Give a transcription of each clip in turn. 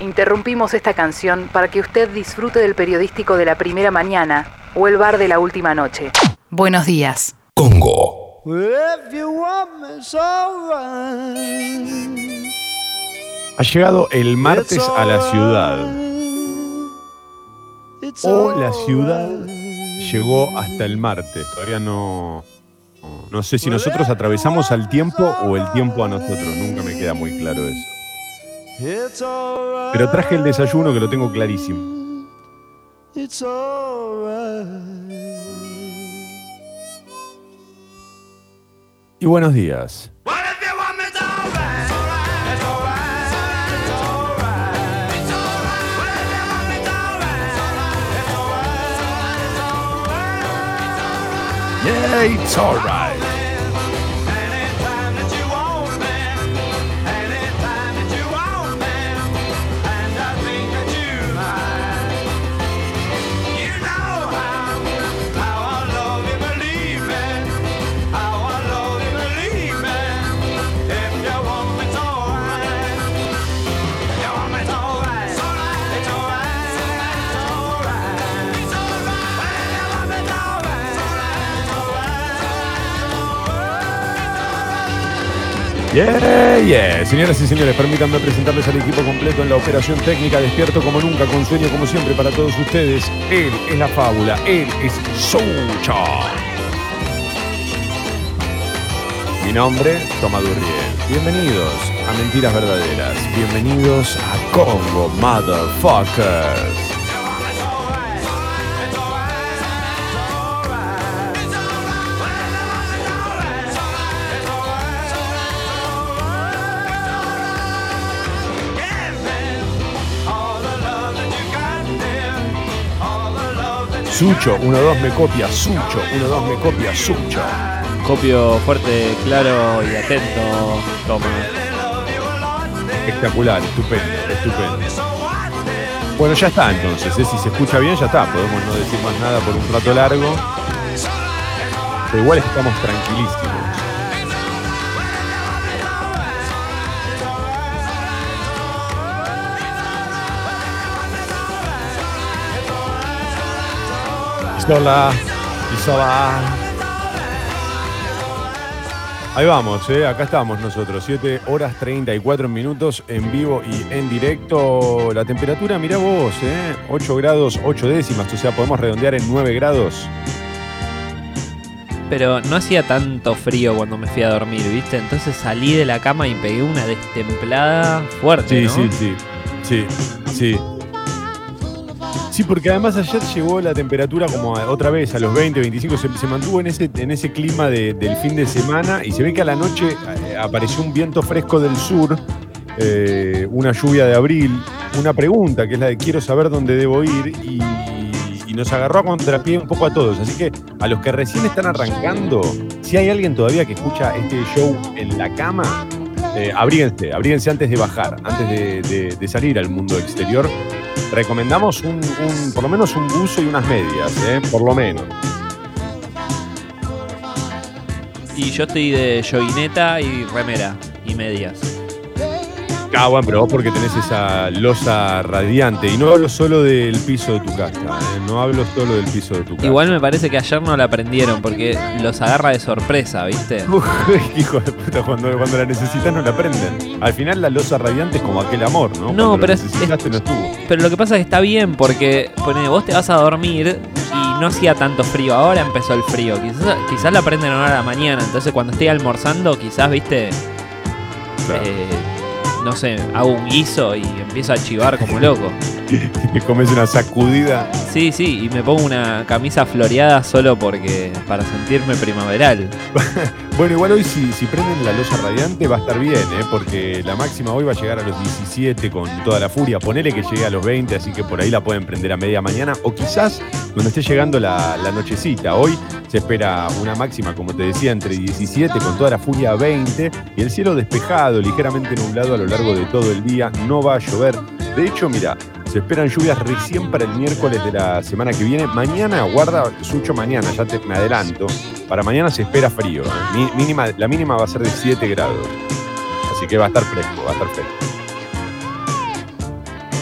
Interrumpimos esta canción para que usted disfrute del periodístico de la primera mañana o el bar de la última noche. Buenos días. Congo. Ha llegado el martes a la ciudad. O la ciudad llegó hasta el martes. Todavía no. No sé si nosotros atravesamos al tiempo o el tiempo a nosotros. Nunca me queda muy claro eso. Pero traje el desayuno que lo tengo clarísimo. Y buenos días. Yeah, it's alright. Yeah. Señoras y señores, permítanme presentarles al equipo completo en la operación técnica, despierto como nunca, con sueño como siempre para todos ustedes. Él es la fábula, él es Soucha. Mi nombre, Toma Durriel. Bienvenidos a Mentiras Verdaderas. Bienvenidos a Congo, Motherfuckers. Sucho, 1-2 me copia, Sucho, 1-2 me copia, Sucho. Copio fuerte, claro y atento. Toma. Espectacular, estupendo, estupendo. Bueno, ya está entonces, ¿eh? si se escucha bien ya está, podemos no decir más nada por un rato largo. Pero igual estamos tranquilísimos. Isola, Isola. Ahí vamos, ¿eh? acá estamos nosotros, 7 horas 34 minutos en vivo y en directo. La temperatura, mirá vos, ¿eh? 8 grados 8 décimas, o sea, podemos redondear en 9 grados. Pero no hacía tanto frío cuando me fui a dormir, ¿viste? Entonces salí de la cama y pegué una destemplada fuerte. Sí, ¿no? sí, sí, sí, sí. Sí, porque además ayer llegó la temperatura como otra vez a los 20, 25, se, mantuvo en ese, en ese clima de- del fin de semana y se ve que a la noche eh, apareció un viento fresco del sur, eh, una lluvia de abril, una pregunta que es la de quiero saber dónde debo ir y, nos agarró a contrapié un poco a todos. Así que a los que recién están arrancando, si hay alguien todavía que escucha este show en la cama, eh, abríguense, abríguense antes de bajar, antes de salir al mundo exterior. Recomendamos un, un- por lo menos un buzo y unas medias, ¿eh? por lo menos. Y yo estoy de joguineta y remera y medias. Ah, bueno, pero vos porque tenés esa losa radiante. Y no hablo solo del piso de tu casa, ¿eh? no hablo solo del piso de tu casa. Igual me parece que ayer no la aprendieron porque los agarra de sorpresa, ¿viste? Uf, hijo de puta, cuando, cuando la necesitas no la prenden. Al final la losa radiante es como aquel amor, ¿no? No, Cuando pero la es- no estuvo. Pero lo que pasa es que está bien porque ponele, vos te vas a dormir y no hacía tanto frío. Ahora empezó el frío. Quizás, quizás la prenden ahora a la mañana. Entonces cuando esté almorzando, quizás, viste, Claro. eh, no sé, hago un guiso y empiezo a chivar como loco. Te comes una sacudida. Sí, sí, y me pongo una camisa floreada solo porque para sentirme primaveral. Bueno, igual hoy si, si prenden la losa radiante va a estar bien, ¿eh? porque la máxima hoy va a llegar a los 17 con toda la furia. Ponele que llegue a los 20, así que por ahí la pueden prender a media mañana. O quizás cuando esté llegando la, la nochecita. Hoy se espera una máxima, como te decía, entre 17 con toda la furia a 20. Y el cielo despejado, ligeramente nublado a lo largo de todo el día. No va a llover. De hecho, mira, se esperan lluvias recién para el miércoles de la semana que viene. Mañana, guarda, Sucho, mañana, ya te, me adelanto. Para mañana se espera frío. ¿eh? Mínima, la mínima va a ser de 7 grados. Así que va a estar fresco, va a estar fresco.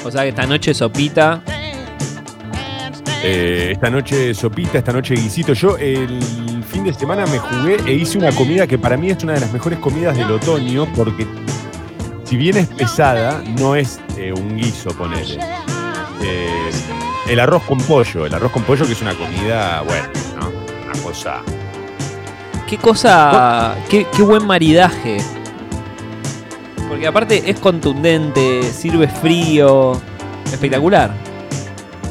O sea que esta noche sopita. Eh, esta noche sopita, esta noche guisito. Yo el fin de semana me jugué e hice una comida que para mí es una de las mejores comidas del otoño porque si bien es pesada, no es eh, un guiso, ponele. Eh, el arroz con pollo, el arroz con pollo que es una comida, bueno, ¿no? Una cosa... Qué cosa, qué, qué buen maridaje. Porque aparte es contundente, sirve frío, espectacular.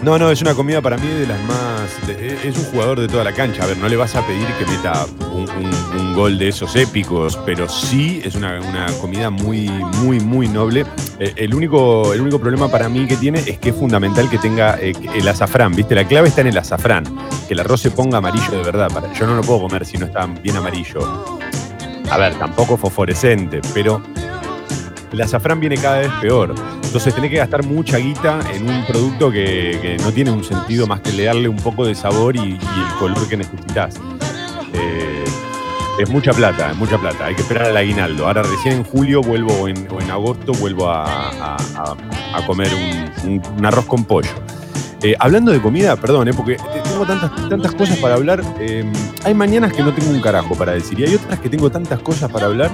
No, no, es una comida para mí de las más. De- es un jugador de toda la cancha. A ver, no le vas a pedir que meta un, un- gol de esos épicos, pero sí es una, comida muy, muy, muy noble. Eh, el, único, el único problema para mí que tiene es que es fundamental que tenga eh, el azafrán, ¿viste? La clave está en el azafrán. Que el arroz se ponga amarillo de verdad. Yo no lo puedo comer si no está bien amarillo. A ver, tampoco fosforescente, pero el azafrán viene cada vez peor. Entonces tenés que gastar mucha guita en un producto que, no tiene un sentido más que le darle un poco de sabor y, el color que necesitas. Eh, es mucha plata, es mucha plata. Hay que esperar al aguinaldo. Ahora recién en julio vuelvo o en, agosto vuelvo a, comer un, arroz con pollo. Eh, hablando de comida, perdón, eh, porque tengo tantas, cosas para hablar. hay mañanas que no tengo un carajo para decir y hay otras que tengo tantas cosas para hablar.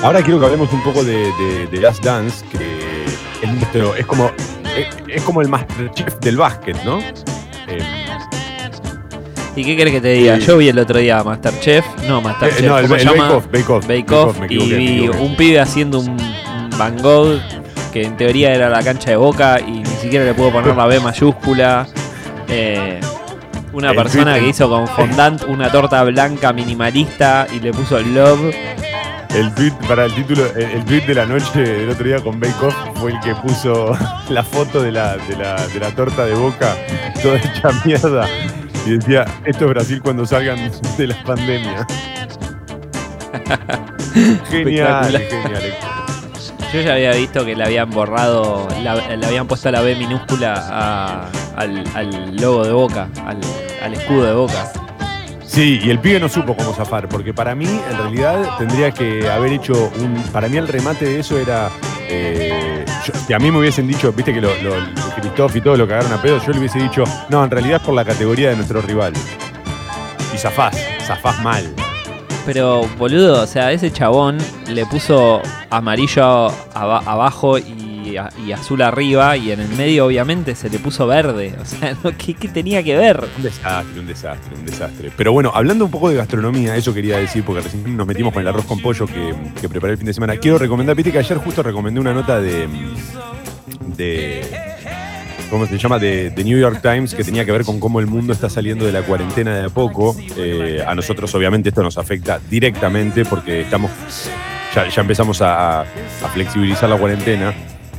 Eh, Ahora quiero que hablemos un poco de, de, de Last Dance, que es, nuestro- es como, es, es como el Masterchef del básquet, ¿no? Eh, ¿Y qué querés que te diga? Sí. Yo vi el otro día Masterchef, no Masterchef, eh, no, el, ¿cómo el se llama? Bake Off, Bake Off. Bake Off, me y vi un pibe haciendo un, Van Gogh que en teoría era la cancha de boca y ni siquiera le pudo poner la B mayúscula. Eh, una El persona que hizo con fondant una torta blanca minimalista y le puso love. El tweet, para el título, el, el tweet de la noche del otro día con Bake Off fue el que puso la foto de la, de la, de la torta de boca toda hecha mierda. Y decía, esto es Brasil cuando salgan de la pandemia. genial, genial. Yo ya había visto que le habían borrado, la- le habían puesto la B minúscula a- al, al logo de boca, al, al escudo de boca. Sí, y el pibe no supo cómo zafar, porque para mí, en realidad, tendría que haber hecho un. Para mí, el remate de eso era. eh, a mí me hubiesen dicho, viste que lo, lo, y todo lo cagaron a pedo, yo le hubiese dicho, no, en realidad es por la categoría de nuestro rival. Y zafás, zafás mal. Pero, boludo, o sea, ese chabón le puso amarillo aba- abajo y, y azul arriba, y en el medio, obviamente, se le puso verde. O sea. ¿qué, tenía que ver? Un desastre, un desastre, un desastre. Pero bueno, hablando un poco de gastronomía, eso quería decir, porque recién nos metimos con el arroz con pollo que, que preparé el fin de semana. Quiero recomendar, viste que ayer justo recomendé una nota de. de ¿Cómo se llama? De, New York Times que tenía que ver con cómo el mundo está saliendo de la cuarentena de a poco. Eh, a nosotros, obviamente, esto nos afecta directamente porque estamos. Ya, empezamos a flexibilizar la cuarentena.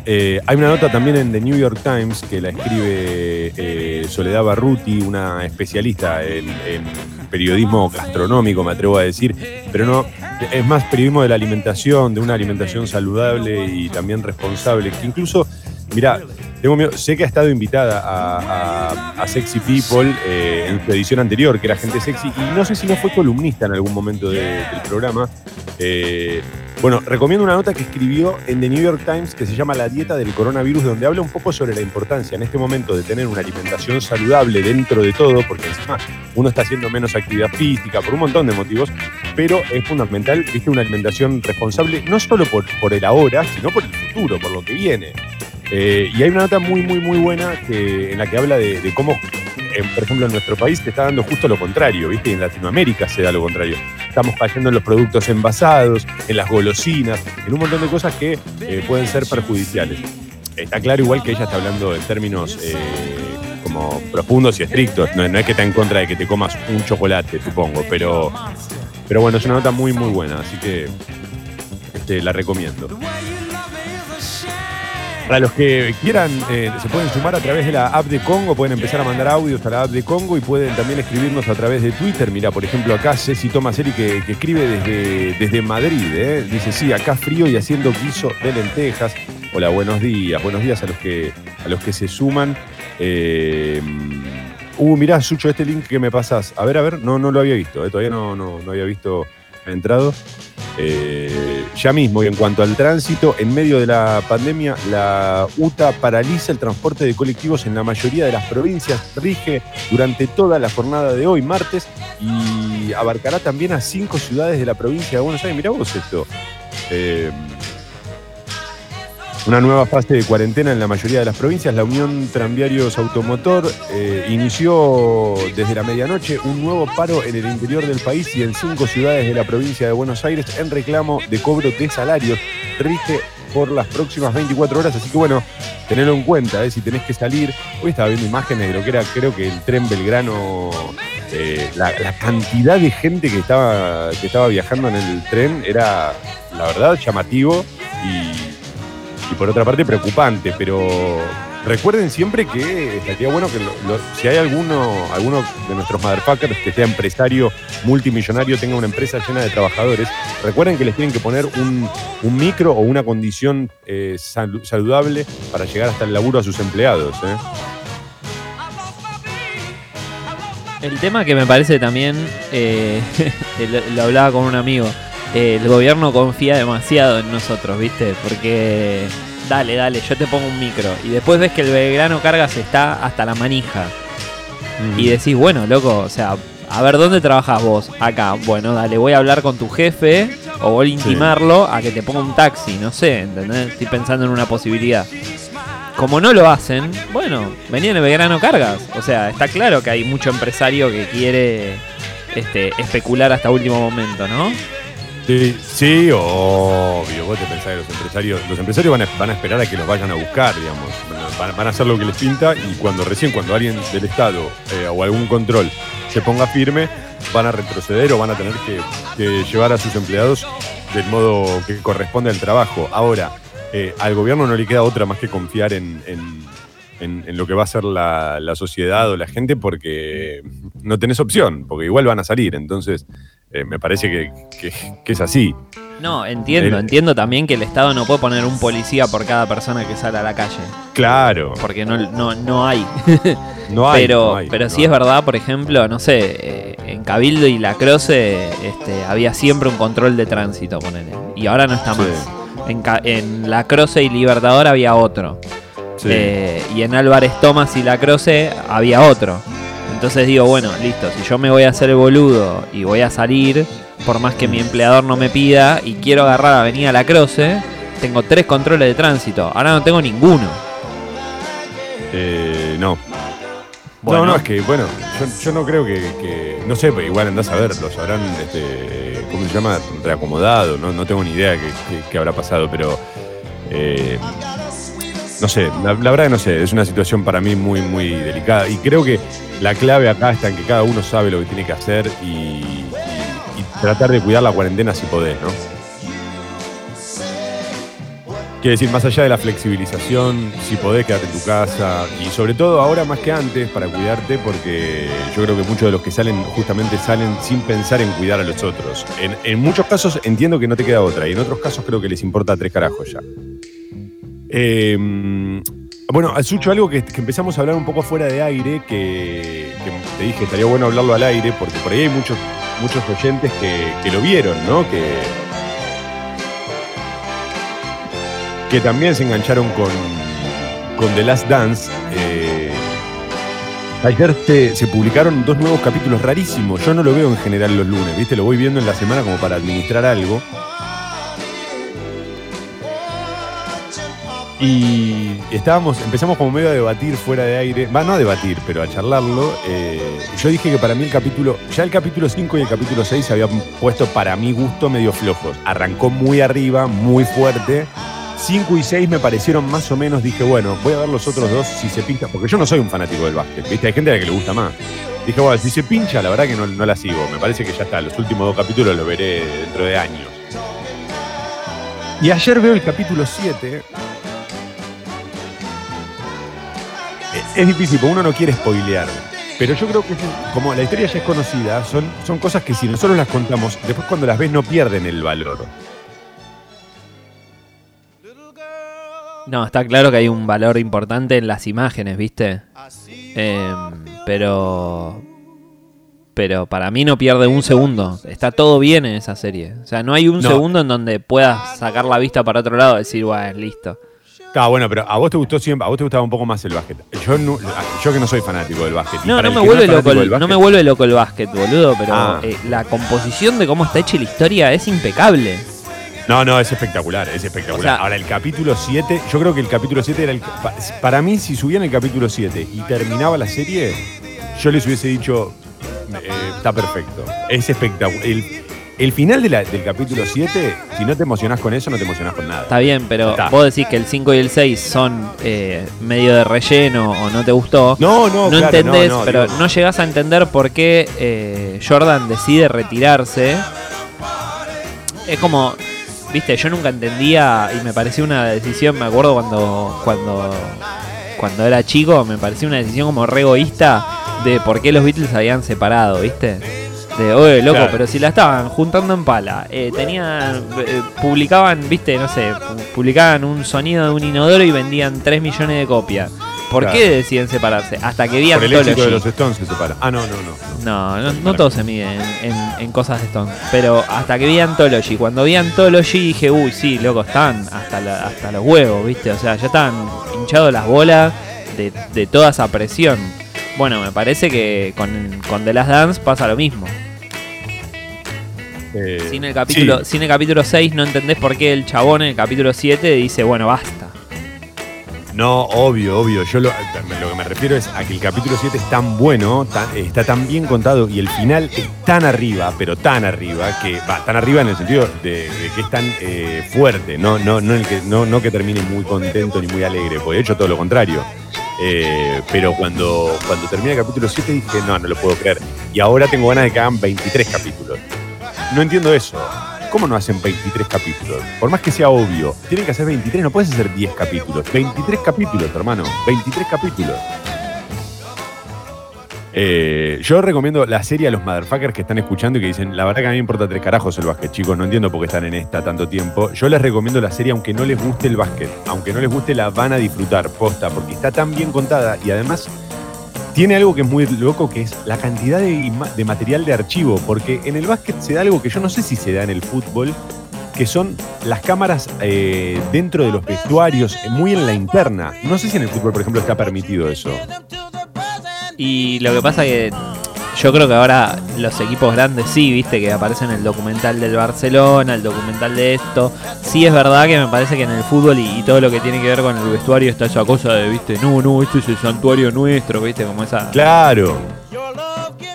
Eh, hay una nota también en The New York Times que la escribe eh, Soledad Barruti, una especialista en, periodismo gastronómico, me atrevo a decir, pero no, es más periodismo de la alimentación, de una alimentación saludable y también responsable, que incluso, mira, tengo miedo, sé que ha estado invitada a, Sexy People eh, en su edición anterior, que era gente sexy, y no sé si no fue columnista en algún momento de- del programa. Bueno, recomiendo una nota que escribió en The New York Times que se llama La dieta del coronavirus, donde habla un poco sobre la importancia en este momento de tener una alimentación saludable dentro de todo, porque encima uno está haciendo menos actividad física por un montón de motivos, pero es fundamental, viste, una alimentación responsable, no solo por, por el ahora, sino por el futuro, por lo que viene. Eh, y hay una nota muy, muy, muy buena que, en la que habla de, cómo, por ejemplo, en nuestro país se está dando justo lo contrario, ¿viste? Y en Latinoamérica se da lo contrario. Estamos cayendo en los productos envasados, en las golosinas, en un montón de cosas que eh, pueden ser perjudiciales. Está claro igual que ella está hablando en términos eh, como profundos y estrictos. No, no es que está en contra de que te comas un chocolate, supongo, pero, pero bueno, es una nota muy, muy buena, así que este, la recomiendo. Para los que quieran, eh, se pueden sumar a través de la app de Congo, pueden empezar a mandar audios a la app de Congo y pueden también escribirnos a través de Twitter. Mira, por ejemplo, acá Ceci Tomaseri que, que escribe desde, desde Madrid. ¿eh? Dice, sí, acá frío y haciendo guiso de lentejas. Hola, buenos días. Buenos días a los que, a los que se suman. Eh, uh, mirá, Sucho, este link que me pasas. A ver, a ver, no, no lo había visto. Todavía no, no, no había visto. Ha entrado. eh, ya mismo. Y en cuanto al tránsito, en medio de la pandemia, la UTA paraliza el transporte de colectivos en la mayoría de las provincias. Rige durante toda la jornada de hoy, martes, y abarcará también a cinco ciudades de la provincia de Buenos Aires. Mirá vos esto. Eh, una nueva fase de cuarentena en la mayoría de las provincias. La Unión Tranviarios Automotor eh, inició desde la medianoche un nuevo paro en el interior del país y en cinco ciudades de la provincia de Buenos Aires en reclamo de cobro de salarios. Rige por las próximas 24 horas, así que bueno, tenerlo en cuenta, eh, si tenés que salir. Hoy estaba viendo imágenes de lo que era, creo que el tren Belgrano, eh, la, cantidad de gente que estaba, que estaba viajando en el tren era, la verdad, llamativo y y por otra parte preocupante, pero recuerden siempre que estaría bueno que si hay alguno, alguno de nuestros motherfuckers que sea empresario multimillonario, tenga una empresa llena de trabajadores, recuerden que les tienen que poner un, un micro o una condición eh, salu- saludable para llegar hasta el laburo a sus empleados. ¿eh? El tema que me parece también, eh, lo, hablaba con un amigo, el gobierno confía demasiado en nosotros, ¿viste? Porque dale, dale, yo te pongo un micro. Y después ves que el Belgrano Cargas está hasta la manija. Y decís, bueno, loco, o sea, a ver, ¿dónde trabajas vos? Acá. Bueno, dale, voy a hablar con tu jefe o voy a intimarlo a que te ponga un taxi, no sé, ¿entendés? Estoy pensando en una posibilidad. Como no lo hacen, bueno, venían el Belgrano Cargas. O sea, está claro que hay mucho empresario que quiere este, especular hasta último momento, ¿no? Sí, sí, obvio. Vos te pensás que los empresarios, los empresarios van a, esperar a que los vayan a buscar, digamos. Van, a hacer lo que les pinta y cuando recién, cuando alguien del Estado eh, o algún control se ponga firme, van a retroceder o van a tener que, llevar a sus empleados del modo que corresponde al trabajo. Ahora, eh, al gobierno no le queda otra más que confiar en, lo que va a ser la, la sociedad o la gente porque no tenés opción, porque igual van a salir. Entonces, eh, me parece que, que- que es así. No, entiendo, El- entiendo también que el Estado no puede poner un policía por cada persona que sale a la calle. Claro. Porque no, no, no hay. No hay. pero no hay, pero no sí hay. es verdad, por ejemplo, no sé, eh, en Cabildo y La Croce este, había siempre un control de tránsito, ponele. Y ahora no está Sí. más. En, en La Croce y Libertador había otro. Sí. Eh, y en Álvarez Tomás y La Croce había otro. Entonces digo, bueno, listo, si yo me voy a hacer el boludo y voy a salir, por más que mi empleador no me pida y quiero agarrar Avenida La Croce, tengo tres controles de tránsito. Ahora no tengo ninguno. Eh, no. Bueno. No, no, es que, bueno, yo, yo no creo que, que- No sé, pero igual andás a ver, los habrán, este, ¿cómo se llama? Reacomodado, no, no tengo ni idea qué habrá pasado, pero. eh, no sé, la, la verdad que no sé, es una situación para mí muy, muy delicada. Y creo que la clave acá está en que cada uno sabe lo que tiene que hacer y, y- tratar de cuidar la cuarentena si podés, ¿no? Quiere decir, más allá de la flexibilización, si podés quedarte en tu casa y sobre todo ahora más que antes para cuidarte porque yo creo que muchos de los que salen justamente salen sin pensar en cuidar a los otros. En, en muchos casos entiendo que no te queda otra y en otros casos creo que les importa tres carajos ya. Eh, bueno, Sucho, algo que, empezamos a hablar un poco fuera de aire, que, te dije, estaría bueno hablarlo al aire porque por ahí hay muchos, muchos oyentes que, que lo vieron, ¿no? Que, que también se engancharon con, con The Last Dance. Eh, ayer se publicaron dos nuevos capítulos rarísimos. Yo no lo veo en general los lunes, ¿viste? Lo voy viendo en la semana como para administrar algo. Y estábamos, empezamos como medio a debatir fuera de aire, va, no a debatir, pero a charlarlo. Eh, yo dije que para mí el capítulo, ya el capítulo 5 y el capítulo 6 se habían puesto para mi gusto medio flojos. Arrancó muy arriba, muy fuerte. 5 y 6 me parecieron más o menos, dije, bueno, voy a ver los otros dos si se pincha, porque yo no soy un fanático del básquet, ¿viste? Hay gente a la que le gusta más. Dije, bueno, si se pincha, la verdad que no, no la sigo. Me parece que ya está, los últimos dos capítulos los veré dentro de años. Y ayer veo el capítulo 7. Es difícil, porque uno no quiere spoilear. Pero yo creo que como la historia ya es conocida, son, son cosas que si nosotros las contamos, después cuando las ves no pierden el valor. No, está claro que hay un valor importante en las imágenes, ¿viste? Em, pero. pero para mí no pierde un segundo. Está todo bien en esa serie. O sea, no hay un No. segundo en donde puedas sacar la vista para otro lado y decir, bueno, listo. Está bueno, pero a vos te gustó siempre, a vos te gustaba un poco más el básquet. Yo, no- yo que no soy fanático del básquet. No, no me, vuelve es loco el, del no me básquet- vuelve loco el básquet, boludo, pero Ah. eh, la composición de cómo está hecha la historia es impecable. No, no, es espectacular, es espectacular. O sea- Ahora, el capítulo 7, yo creo que el capítulo 7 era el. pa- Para mí, si subían el capítulo 7 y terminaba la serie, yo les hubiese dicho. eh, está perfecto. Es espectacular. El, el final de la- del capítulo 7, si no te emocionás con eso, no te emocionás con nada. Está bien, pero Está. vos decís que el 5 y el 6 son eh, medio de relleno o no te gustó. No, no, no claro, entendés, no, no, pero digo- no llegás a entender por qué eh, Jordan decide retirarse. Es como, viste, yo nunca entendía y me pareció una decisión, me acuerdo cuando, cuando, cuando era chico, me pareció una decisión como re egoísta de por qué los Beatles habían separado, viste. De, oye, loco, Claro. pero si la estaban juntando en pala, eh, tenían, eh, publicaban, viste, no sé, pu- publicaban un sonido de un inodoro y vendían 3 millones de copias. ¿Por Claro. qué deciden separarse? Hasta que vi Por el éxito de los Stones se separa. Ah, no, no, no. No, no, no todo se mide en, en- en cosas de Stone. Pero hasta que vi Anthology. Cuando vi Anthology dije, uy, sí, loco, están hasta, la- hasta los huevos, ¿viste? O sea, ya estaban hinchados las bolas de, de toda esa presión. Bueno, me parece que con, con The Last Dance pasa lo mismo. Eh, Sin el, capítulo, sí. sin el capítulo 6 no entendés por qué el chabón en el capítulo 7 dice, bueno, basta. No, obvio, obvio. Yo lo, lo que me refiero es a que el capítulo 7 es tan bueno, tan- está tan bien contado y el final es tan arriba, pero tan arriba, que va, tan arriba en el sentido de, de que es tan eh, fuerte, no, no, no, el que, no, no que termine muy contento ni muy alegre, porque de hecho todo lo contrario. Eh, pero cuando, cuando termina el capítulo 7 dije, no, no lo puedo creer. Y ahora tengo ganas de que hagan 23 capítulos. No entiendo eso. ¿Cómo no hacen 23 capítulos? Por más que sea obvio, tienen que hacer 23, no puedes hacer 10 capítulos. 23 capítulos, hermano. 23 capítulos. Eh, yo recomiendo la serie a los motherfuckers que están escuchando y que dicen, la verdad que a mí me importa tres carajos el básquet, chicos, no entiendo por qué están en esta tanto tiempo. Yo les recomiendo la serie aunque no les guste el básquet, aunque no les guste la van a disfrutar, posta, porque está tan bien contada y además tiene algo que es muy loco, que es la cantidad de, material de archivo, porque en el básquet se da algo que yo no sé si se da en el fútbol, que son las cámaras eh, dentro de los vestuarios, muy en la interna. No sé si en el fútbol, por ejemplo, está permitido eso. Y lo que pasa que yo creo que ahora los equipos grandes sí, viste, que aparecen en el documental del Barcelona, el documental de esto. Sí es verdad que me parece que en el fútbol y, y todo lo que tiene que ver con el vestuario está esa cosa de, viste, no, no, este es el santuario nuestro, viste, como esa... Claro.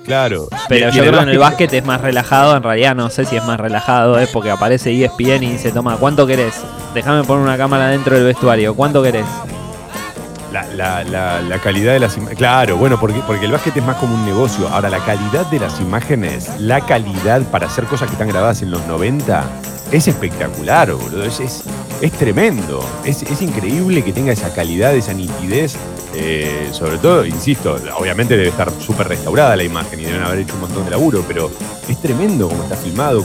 Claro. Pero yo creo que en el básquet es más relajado, en realidad no sé si es más relajado, es porque aparece ESPN y dice, toma, ¿cuánto querés? Déjame poner una cámara dentro del vestuario, ¿cuánto querés? La, la- calidad de las imágenes. Claro, bueno, porque, porque el básquet es más como un negocio. Ahora, la calidad de las imágenes, la calidad para hacer cosas que están grabadas en los 90, es espectacular, boludo. Es, es, tremendo. Es, es increíble que tenga esa calidad, esa nitidez. Eh, sobre todo, insisto, obviamente debe estar súper restaurada la imagen y deben haber hecho un montón de laburo, pero es tremendo como está filmado,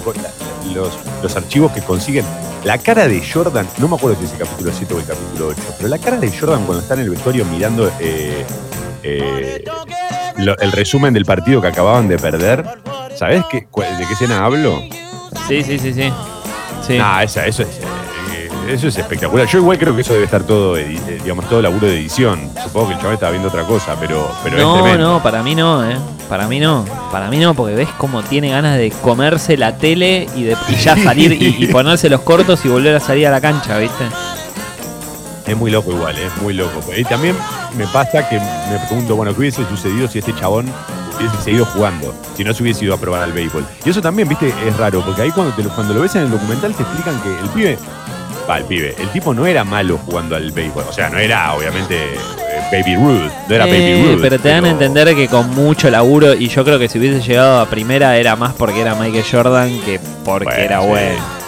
los, los archivos que consiguen. La cara de Jordan, no me acuerdo si es el capítulo 7 o el capítulo 8, pero la cara de Jordan cuando está en el vestuario mirando eh, eh, lo- el resumen del partido que acababan de perder, ¿sabes qué, de qué escena hablo? Sí, sí, sí, sí. Sí. Ah, esa, eso es. eh, eso es espectacular. Yo igual creo que eso debe estar todo, eh, digamos, todo laburo de edición. Supongo que el chaval estaba viendo otra cosa, pero, pero es no, tremendo. no, para mí no, eh. Para mí no. Para mí no, porque ves cómo tiene ganas de comerse la tele y de y ya salir y, y ponerse los cortos y volver a salir a la cancha, ¿viste? Es muy loco igual, es muy loco. Y también me pasa que me pregunto, bueno, ¿qué hubiese sucedido si este chabón hubiese seguido jugando? Si no se hubiese ido a probar al béisbol. Y eso también, viste, es raro, porque ahí cuando, te lo, cuando lo ves en el documental te explican que el pibe, va, el pibe, el tipo no era malo jugando al béisbol. O sea, no era, obviamente, eh, Baby Ruth, no era Eh, Baby Ruth. pero te dan a entender que con mucho laburo, y yo creo que si hubiese llegado a primera era más porque era Michael Jordan que porque Bueno, era sí. bueno.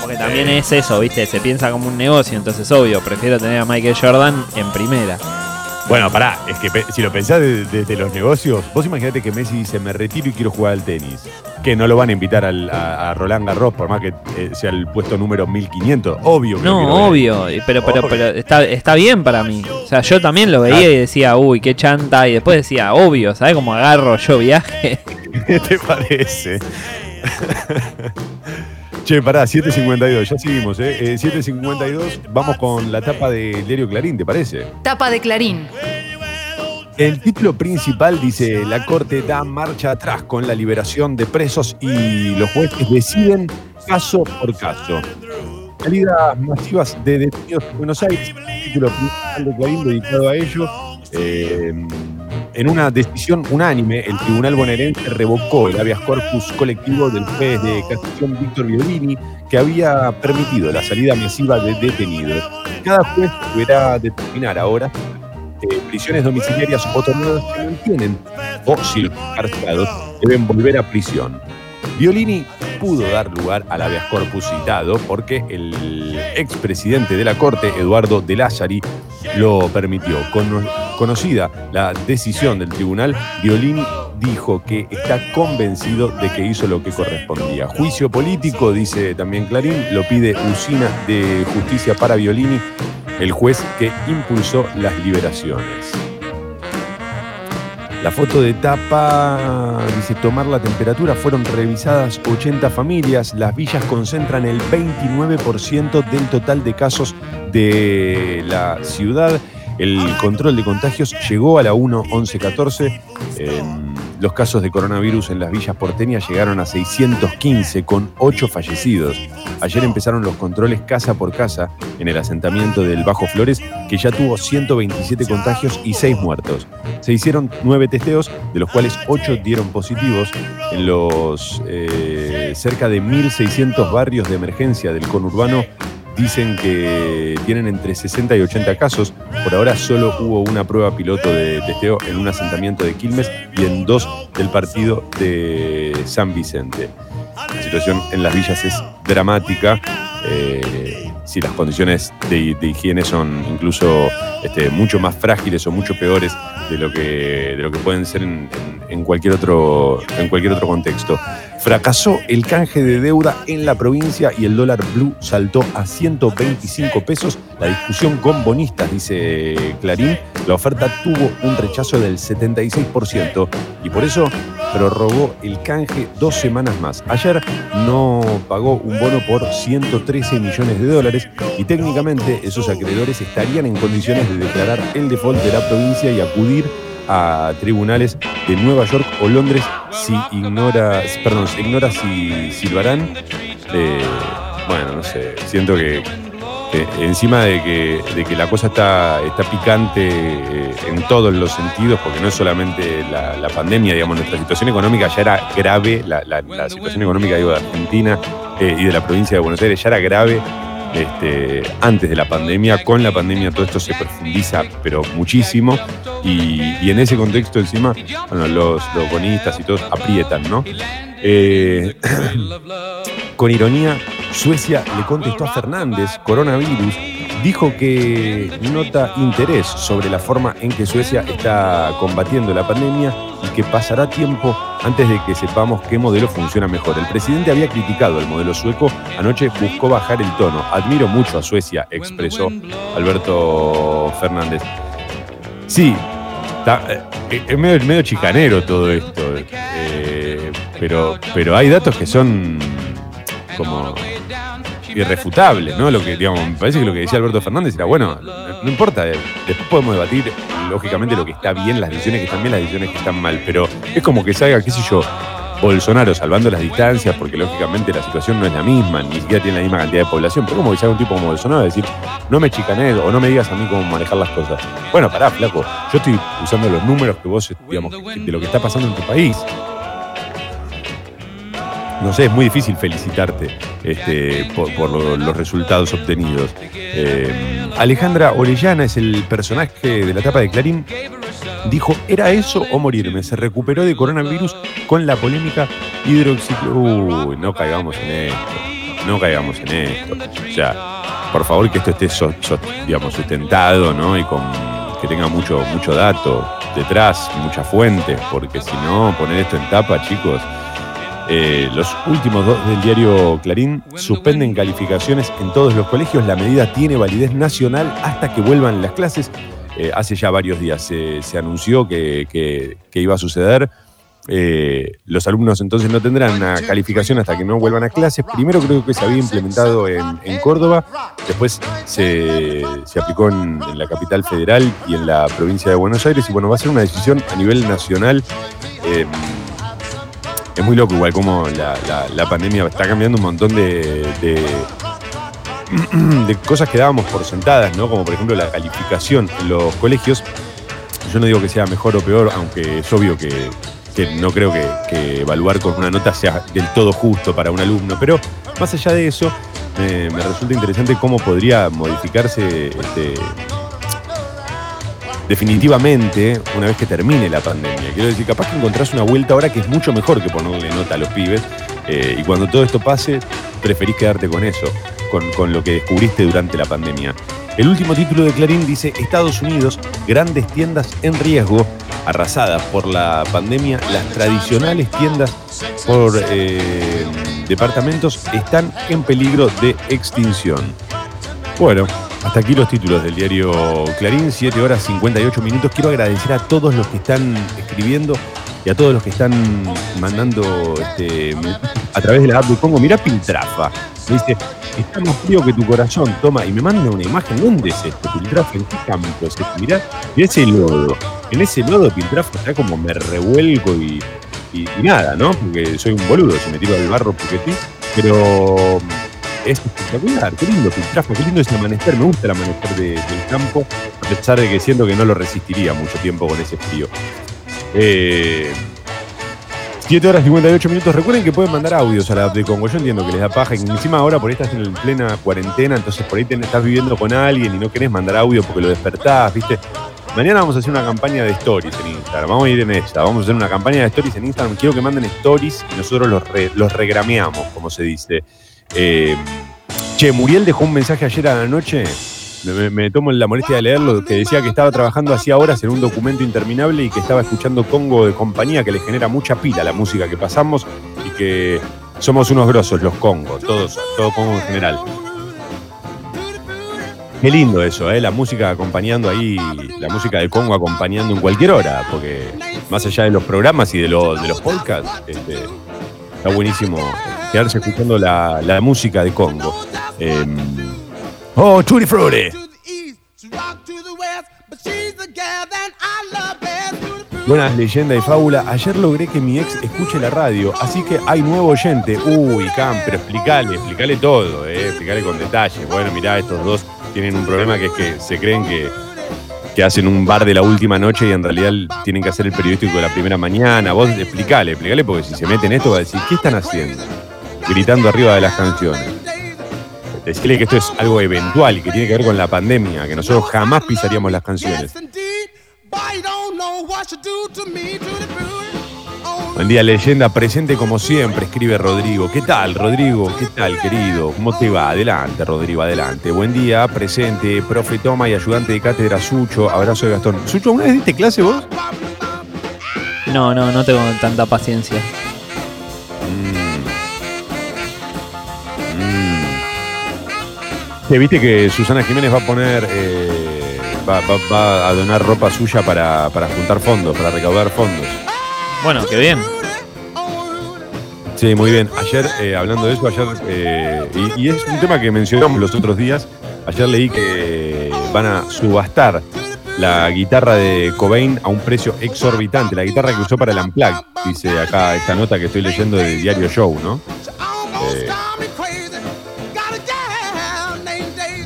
Porque también es eso, ¿viste? Se piensa como un negocio, entonces obvio, prefiero tener a Michael Jordan en primera. Bueno, pará, es que si lo pensás desde de, de los negocios, vos imaginate que Messi dice, me retiro y quiero jugar al tenis. Que no lo van a invitar al- a, a Roland Garros, por más que eh, sea el puesto número 1500. Obvio que No, obvio, pero, pero, Obvio. pero está, está bien para mí. O sea, yo también lo veía y decía, uy, qué chanta, y después decía, obvio, ¿sabes cómo agarro yo viaje? ¿Qué te parece? Che, pará, 7.52, ya seguimos, ¿eh? 7.52, eh, vamos con la tapa del diario Clarín, ¿te parece? Tapa de Clarín. El título principal dice, la Corte da marcha atrás con la liberación de presos y los jueces deciden caso por caso. Salidas masivas de detenidos en Buenos Aires, el título principal de Clarín dedicado a ello. Eh, en una decisión unánime, el tribunal bonaerense revocó el habeas corpus colectivo del juez de casación Víctor Violini, que había permitido la salida masiva de detenidos. Cada juez deberá determinar ahora eh, prisiones domiciliarias o tornados que mantienen o si los encarcelados deben volver a prisión. Violini pudo dar lugar al habeas corpus citado porque el expresidente de la Corte, Eduardo de Lázari, lo permitió. Conocida la decisión del tribunal, Violini dijo que está convencido de que hizo lo que correspondía. Juicio político, dice también Clarín, lo pide Usina de Justicia para Violini, el juez que impulsó las liberaciones. La foto de tapa dice tomar la temperatura. Fueron revisadas 80 familias. Las villas concentran el 29% del total de casos de la ciudad. El control de contagios llegó a la 1.11.14. Los casos de coronavirus en las villas porteñas llegaron a 615 con 8 fallecidos. Ayer empezaron los controles casa por casa en el asentamiento del Bajo Flores, que ya tuvo 127 contagios y 6 muertos. Se hicieron 9 testeos, de los cuales 8 dieron positivos en los eh, cerca de 1.600 barrios de emergencia del conurbano Dicen que tienen entre 60 y 80 casos. Por ahora solo hubo una prueba piloto de testeo en un asentamiento de Quilmes y en dos del partido de San Vicente. La situación en las villas es dramática. Eh, si las condiciones de, higiene son incluso este, mucho más frágiles o mucho peores de lo que, de lo que pueden ser en, cualquier otro, en cualquier otro contexto. Fracasó el canje de deuda en la provincia y el dólar blue saltó a 125 pesos. La discusión con bonistas, dice Clarín, la oferta tuvo un rechazo del 76% y por eso prorrogó el canje dos semanas más. Ayer no pagó un bono por 113 millones de dólares y técnicamente esos acreedores estarían en condiciones de declarar el default de la provincia y acudir a tribunales de Nueva York o Londres si ignora, perdón, se ignora si, si lo harán. Eh, bueno, no sé, siento que, encima de que, de que, la cosa está, está picante eh, en todos los sentidos, porque no es solamente la, pandemia, digamos, nuestra situación económica ya era grave, la, situación económica digo, de Argentina eh, y de la provincia de Buenos Aires ya era grave este, antes de la pandemia. Con la pandemia todo esto se profundiza, pero muchísimo. Y, en ese contexto encima, bueno, los, los bonistas y todos aprietan, ¿no? Eh, con ironía, Suecia le contestó a Fernández, coronavirus, dijo que nota interés sobre la forma en que Suecia está combatiendo la pandemia y que pasará tiempo antes de que sepamos qué modelo funciona mejor. El presidente había criticado el modelo sueco, anoche buscó bajar el tono. Admiro mucho a Suecia, expresó Alberto Fernández. Sí, eh, es medio, chicanero todo esto, eh, pero, pero hay datos que son como irrefutables, ¿no? Lo que, digamos, me parece que lo que decía Alberto Fernández era, bueno, no, importa, eh, después podemos debatir, lógicamente, lo que está bien, las decisiones que están bien, las decisiones que están mal, pero es como que salga, qué sé yo, Bolsonaro salvando las distancias, porque lógicamente la situación no es la misma, ni siquiera tiene la misma cantidad de población, pero como que salga un tipo como Bolsonaro a decir, no me chicanees o no me digas a mí cómo manejar las cosas. Bueno, pará, flaco, yo estoy usando los números que vos, digamos, de lo que está pasando en tu país no sé, es muy difícil felicitarte este, por, los resultados obtenidos. Eh, Alejandra Orellana es el personaje de la etapa de Clarín. Dijo, ¿era eso o morirme? Se recuperó de coronavirus con la polémica hidroxiclo... Uy, no caigamos en esto. No caigamos en esto. O sea, por favor que esto esté digamos, sustentado, ¿no? Y con que tenga mucho, mucho dato detrás, muchas fuentes, porque si no, poner esto en tapa, chicos, eh, los últimos dos del diario Clarín suspenden calificaciones en todos los colegios. La medida tiene validez nacional hasta que vuelvan las clases. Eh, hace ya varios días se, anunció que, iba a suceder. eh, los alumnos entonces no tendrán una calificación hasta que no vuelvan a clases. Primero creo que se había implementado en, Córdoba, después se, se aplicó en la capital federal y en la provincia de Buenos Aires y bueno, va a ser una decisión a nivel nacional. Eh, es muy loco igual como la, pandemia está cambiando un montón de, cosas que dábamos por sentadas, ¿no? Como por ejemplo la calificación en los colegios. Yo no digo que sea mejor o peor, aunque es obvio que, no creo que, evaluar con una nota sea del todo justo para un alumno, pero más allá de eso, me, me resulta interesante cómo podría modificarse este, definitivamente una vez que termine la pandemia. Quiero decir, capaz que encontrás una vuelta ahora que es mucho mejor que ponerle nota a los pibes eh, y cuando todo esto pase, preferís quedarte con eso, con, con lo que descubriste durante la pandemia. El último título de Clarín dice Estados Unidos, grandes tiendas en riesgo, arrasadas por la pandemia, las tradicionales tiendas por eh, departamentos están en peligro de extinción. Bueno, hasta aquí los títulos del diario Clarín, 7 horas 58 minutos. Quiero agradecer a todos los que están escribiendo y a todos los que están mandando este, a través de la app de Congo. Mirá Piltrafa. Me dice, está más frío que tu corazón, toma. Y me manda una imagen. ¿Dónde es esto, Piltrafa? ¿En qué campo es esto? Mirá, mirá ese lodo. En ese lodo, Piltrafa, está como me revuelco y, y- nada, ¿no? Porque soy un boludo, si me tiro al barro porque sí. Pero es espectacular, qué lindo Piltrafa, qué lindo ese amanecer. Me gusta el amanecer de- del campo, a pesar de que siento que no lo resistiría mucho tiempo con ese frío. Eh, 7 horas 58 minutos. Recuerden que pueden mandar audios a la app de Congo. Yo entiendo que les da paja. Y encima ahora por ahí estás en plena cuarentena, entonces por ahí te- estás viviendo con alguien y no querés mandar audio porque lo despertás, ¿viste? Mañana vamos a hacer una campaña de stories en Instagram. Vamos a ir en esta. Vamos a hacer una campaña de stories en Instagram. Quiero que manden stories y nosotros los, re- los regrameamos, como se dice. Eh, che, Muriel dejó un mensaje ayer a la noche. Me, tomo la molestia de leerlo, que decía que estaba trabajando hacía horas en un documento interminable y que estaba escuchando Congo de compañía, que le genera mucha pila la música que pasamos y que somos unos grosos los Congos, todos, todo Congo en general. Qué lindo eso, ¿eh? la música acompañando ahí, la música de Congo acompañando en cualquier hora, porque más allá de los programas y de, los de los podcasts, este, está buenísimo quedarse escuchando la, la música de Congo. Eh, oh, Tutti Frutti. Buenas leyenda y fábula. Ayer logré que mi ex escuche la radio, así que hay nuevo oyente. Uy, Cam, pero explícale, explícale todo, eh, explícale con detalle. Bueno, mirá, estos dos tienen un problema que es que se creen que, que hacen un bar de la última noche y en realidad tienen que hacer el periodístico de la primera mañana. Vos explícale, explícale, porque si se meten en esto va a decir, ¿qué están haciendo? Gritando arriba de las canciones. Decirle que esto es algo eventual y que tiene que ver con la pandemia, que nosotros jamás pisaríamos las canciones. Buen día, leyenda presente como siempre, escribe Rodrigo. ¿Qué tal, Rodrigo? ¿Qué tal, querido? ¿Cómo te va? Adelante, Rodrigo, adelante. Buen día, presente, profe Toma y ayudante de cátedra Sucho. Abrazo de Gastón. Sucho, ¿una vez diste clase vos? No, no, no tengo tanta paciencia. Sí, viste que Susana Jiménez va a poner, eh, va, va- va a donar ropa suya para, para juntar fondos, para recaudar fondos. Bueno, qué bien. Sí, muy bien. Ayer, eh, hablando de eso, ayer, eh, y, es un tema que mencionamos los otros días, ayer leí que van a subastar la guitarra de Cobain a un precio exorbitante, la guitarra que usó para el Unplugged, dice acá esta nota que estoy leyendo de Diario Show, ¿no? Eh,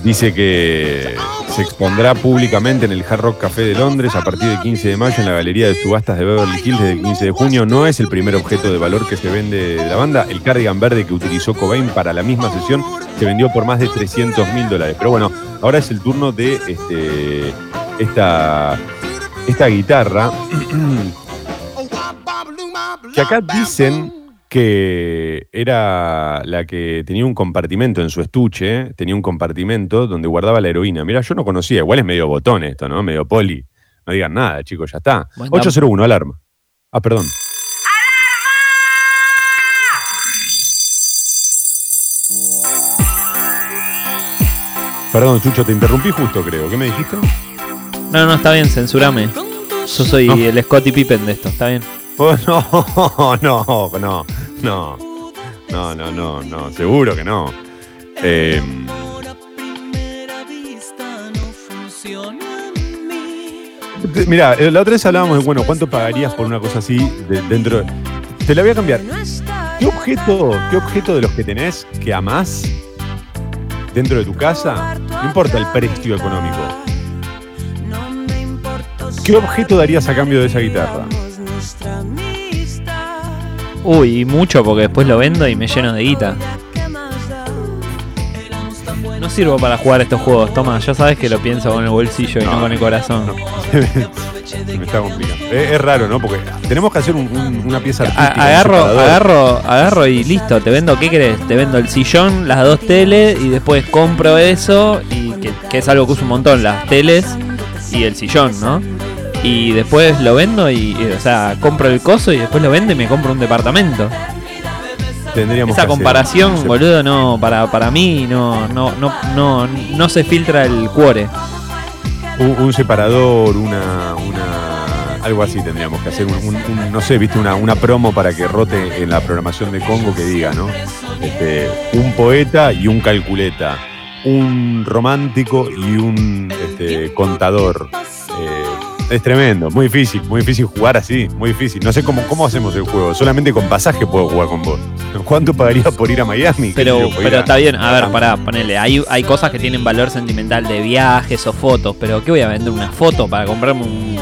Dice que se expondrá públicamente en el Hard Rock Café de Londres a partir del 15 de mayo en la Galería de Subastas de Beverly Hills desde el 15 de junio. No es el primer objeto de valor que se vende de la banda. El cardigan verde que utilizó Cobain para la misma sesión se vendió por más de 300 mil dólares. Pero bueno, ahora es el turno de este, esta, esta guitarra que acá dicen que era la que tenía un compartimento en su estuche, tenía un compartimento donde guardaba la heroína. Mira, yo no conocía, igual es medio botón esto, ¿no? Medio poli. No digan nada, chicos, ya está. Buen 801, alarma. Ah, perdón. Perdón, Chucho, te interrumpí justo, creo. ¿Qué me dijiste? No, no, está bien, censurame. Yo soy No. el Scottie Pippen de esto, está bien. Oh, no, no, no, no. No, no, no, no. Seguro que no. Eh, Mira, la otra vez hablábamos de, bueno, ¿cuánto pagarías por una cosa así de- dentro? de- Te la voy a cambiar. ¿Qué objeto, ¿Qué objeto de los que tenés que amás dentro de tu casa? No importa el precio económico. ¿Qué objeto darías a cambio de esa guitarra? Uy, y mucho porque después lo vendo y me lleno de guita. No sirvo para jugar estos juegos, toma, ya sabes que lo pienso con el bolsillo y no, No. con el corazón. Me está complicando. Es, es raro, ¿no? Porque tenemos que hacer un- un- una pieza artística. agarro, agarro, agarro y listo, te vendo, ¿qué querés? Te vendo el sillón, las dos teles y después compro eso, y que, que es algo que uso un montón, las teles y el sillón, ¿no? Y después lo vendo y, y, o sea, compro el coso y después lo vendo y me compro un departamento. Tendríamos Esa comparación, boludo, no, para, para mí no, no, no, no, no se filtra el cuore. Un, un separador, una, una. Algo así tendríamos que hacer. Un, un- un- no sé, viste, una, una promo para que rote en la programación de Congo que diga, ¿no? Este, un poeta y un calculeta. Un romántico y un este, contador. Eh, es tremendo, muy difícil, muy difícil jugar así, muy difícil. No sé cómo, cómo hacemos el juego. Solamente con pasaje puedo jugar con vos. ¿Cuánto pagarías por ir a Miami? ¿Qué sé Pero, pero a- está bien, a ver, pará, ponele, hay, hay cosas que tienen valor sentimental de viajes o fotos, pero ¿qué voy a vender una foto para comprarme un-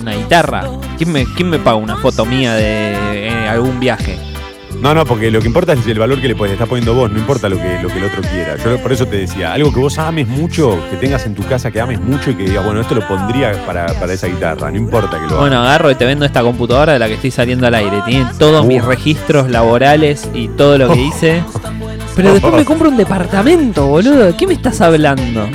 una guitarra? ¿Quién me, ¿Quién me paga una foto mía de eh, algún viaje? No, no, porque lo que importa es el valor que le puedes estar poniendo vos, no importa lo que, lo que el otro quiera. Yo por eso te decía, algo que vos ames mucho, que tengas en tu casa, que ames mucho y que digas, bueno, esto lo pondría para, para esa guitarra, no importa que lo Bueno, agarro y te vendo esta computadora de la que estoy saliendo al aire. Tiene todos Uh. mis registros laborales y todo lo que hice. Pero después me compro un departamento, boludo. ¿De qué me estás hablando?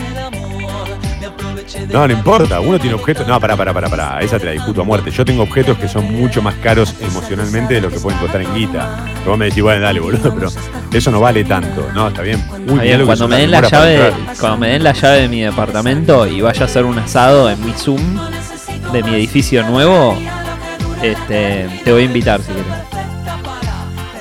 No, no importa, uno tiene objetos. No, pará, pará, pará, pará, esa te la discuto a muerte. Yo tengo objetos que son mucho más caros emocionalmente de lo que pueden costar en guita. Que vos me decís, bueno, dale, boludo, pero eso no vale tanto. No, está bien. Uy, que cuando me den la llave, cuando me den la llave de mi departamento y vaya a hacer un asado en mi Zoom de mi edificio nuevo, este, te voy a invitar si quieres.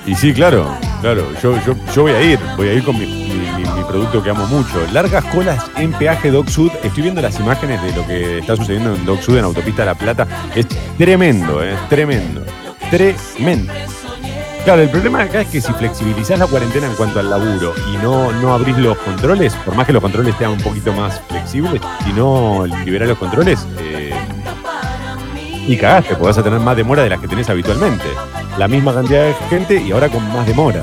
Y sí, claro, claro. Yo, yo, yo voy a ir, voy a ir con mi, mi- mi- producto que amo mucho. Largas colas en peaje Doc Sud. Estoy viendo las imágenes de lo que está sucediendo en Doc Sud, en Autopista La Plata. Es tremendo, ¿eh? Tremendo. Tremendo. Claro, el problema acá es que si flexibilizás la cuarentena en cuanto al laburo y no, no abrís los controles, por más que los controles sean un poquito más flexibles, si no liberás los controles, eh, y cagaste, porque tener más demora de las que tenés habitualmente. La misma cantidad de gente y ahora con más demora.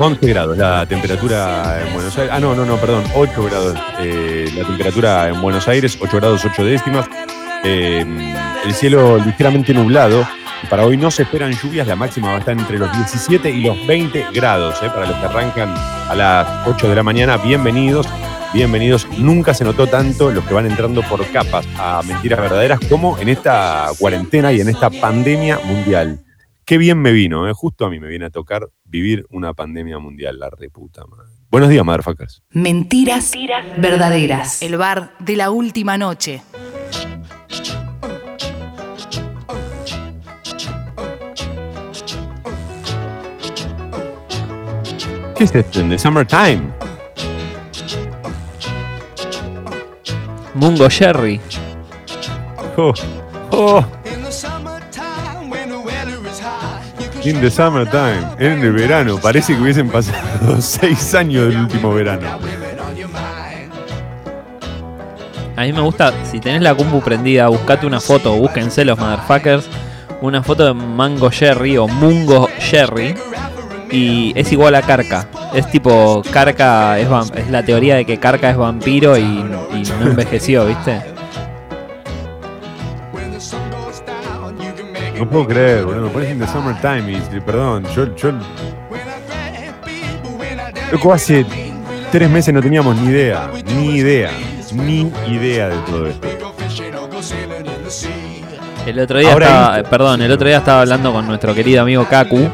11 grados la temperatura en Buenos Aires. Ah, no, no, no, perdón. 8 grados eh, la temperatura en Buenos Aires. 8 grados 8 décimas. Eh, el cielo ligeramente nublado. Para hoy no se esperan lluvias. La máxima va a estar entre los 17 y los 20 grados. eh, para los que arrancan a las 8 de la mañana, bienvenidos. Bienvenidos. Nunca se notó tanto los que van entrando por capas a mentiras verdaderas como en esta cuarentena y en esta pandemia mundial. Qué bien me vino, ¿eh? justo a mí me viene a tocar vivir una pandemia mundial, la reputa madre. Buenos días, motherfuckers. Mentiras verdaderas. El bar de la última noche. ¿Qué es esto? En the summertime. Mungo Jerry. Oh, oh, in the summertime. En el verano. Parece que hubiesen pasado seis años del último verano. A mí me gusta, si tenés la compu prendida, buscate una foto, búsquense los motherfuckers, una foto de Mango Jerry o Mungo Jerry. Y es igual a Carca. Es tipo, Carca es, es la teoría de que Carca es vampiro y no envejeció, ¿viste? No puedo creer, boludo. Me pones in the summertime y perdón, yo, yo. Loco, hace tres meses no teníamos ni idea, ni idea, ni idea de todo esto. El otro día Ahora estaba, eh, perdón, el otro día estaba hablando con nuestro querido amigo Kaku,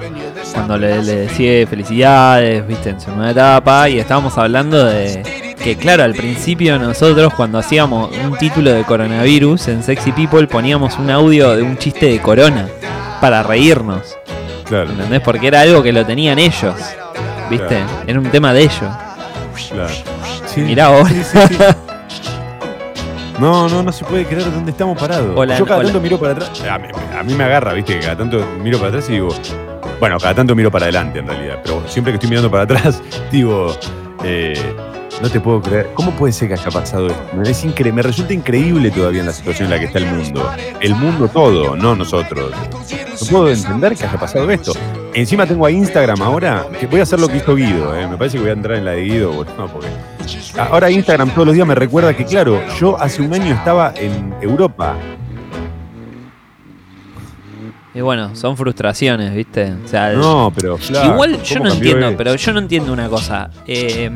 cuando le, le decía felicidades, viste, en su nueva etapa, y estábamos hablando de, que claro, al principio nosotros cuando hacíamos un título de coronavirus en Sexy People poníamos un audio de un chiste de corona para reírnos. Claro, ¿Entendés? Porque era algo que lo tenían ellos. ¿Viste? Claro. Era un tema de ellos. claro. Sí, Mirá vos. sí, sí, sí. No, no, no se puede creer dónde estamos parados. Hola, Yo cada hola. tanto miro para atrás. A mí, a mí me agarra, viste, cada tanto miro para atrás y digo. Bueno, cada tanto miro para adelante en realidad. Pero siempre que estoy mirando para atrás, digo. eh, no te puedo creer. ¿Cómo puede ser que haya pasado esto? Me, es incre- me resulta increíble todavía en la situación en la que está el mundo. El mundo todo, no nosotros. No puedo entender que haya pasado esto. Encima tengo a Instagram ahora, que voy a hacer lo que hizo Guido. eh. Me parece que voy a entrar en la de Guido. no, porque Ahora Instagram todos los días me recuerda que, claro, yo hace un año estaba en Europa. Y bueno, son frustraciones, ¿viste? O sea, el- No, pero Igual yo ¿cómo no entiendo, esto? pero yo no entiendo una cosa. Eh,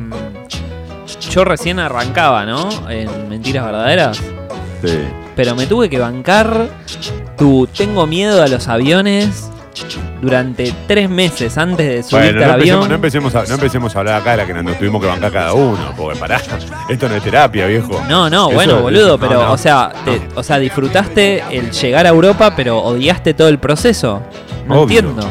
yo recién arrancaba, ¿no? En Mentiras Verdaderas. Sí. Pero me tuve que bancar tu tengo miedo a los aviones durante tres meses antes de subirte Bueno, al avión. no, empecemos a, no empecemos a hablar acá de la que nos tuvimos que bancar cada uno, porque pará, esto no es terapia, viejo. No, no, Eso- bueno, boludo, no, pero, no. o sea, te- o sea, disfrutaste el llegar a Europa, pero odiaste todo el proceso. No Obvio. entiendo.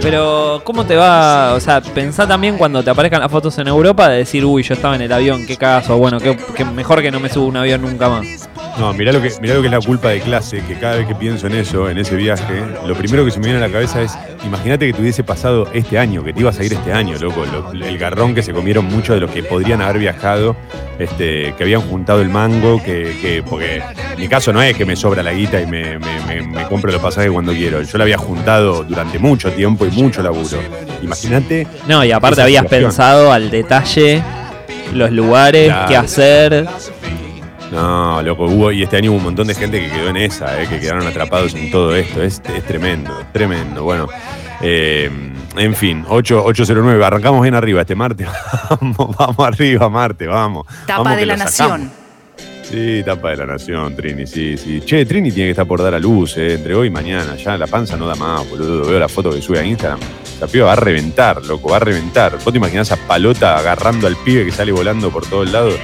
Pero, ¿cómo te va? O sea, pensá también cuando te aparezcan las fotos en Europa de decir, uy, yo estaba en el avión, qué cagazo, bueno, que, mejor que no me subo un avión nunca más. No, mirá lo, que, mirá lo que es la culpa de clase, que cada vez que pienso en eso, en ese viaje, lo primero que se me viene a la cabeza es, imagínate que te hubiese pasado este año, que te ibas a ir este año, loco, lo- el garrón que se comieron muchos de los que podrían haber viajado, este, que habían juntado el mango, que, que- porque mi caso no es que me sobra la guita y me, me- me- me compro los pasajes cuando quiero, yo la había juntado durante mucho tiempo y mucho laburo. Imagínate, No, y aparte habías situación. pensado al detalle los lugares, Claro. qué hacer. No, loco, hubo, y este año hubo un montón de gente que quedó en esa, eh, que quedaron atrapados en todo esto. Es, es tremendo, tremendo. Bueno, eh, en fin, 8, 809, arrancamos bien arriba este martes. vamos, vamos arriba, Marte, vamos. Tapa Vamos de la. Nación. Sí, tapa de la nación, Trini, sí, sí. Che, Trini tiene que estar por dar a luz, eh, entre hoy y mañana. Ya la panza no da más, boludo. Veo la foto que sube a Instagram. La piba va a reventar, loco, va a reventar. ¿Vos te imaginás a Palota agarrando al pibe que sale volando por todos lados?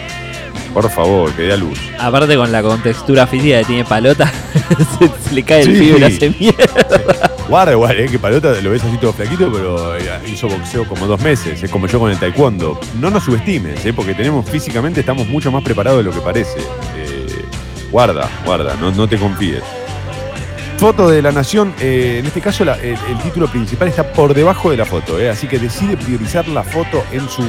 Por favor, que dé a luz. Aparte con la contextura física que tiene palota, se, se le cae el pibe y le hace mierda. Guarda, igual, eh, que Palota lo ves así todo flaquito, pero eh, hizo boxeo como dos meses, es como yo con el taekwondo. No nos subestimes, eh, porque tenemos físicamente, estamos mucho más preparados de lo que parece. Eh, guarda, guarda, no, no te confíes. Foto de la Nación, eh, en este caso el título principal está por debajo de la foto, eh, así que decide priorizar la foto en su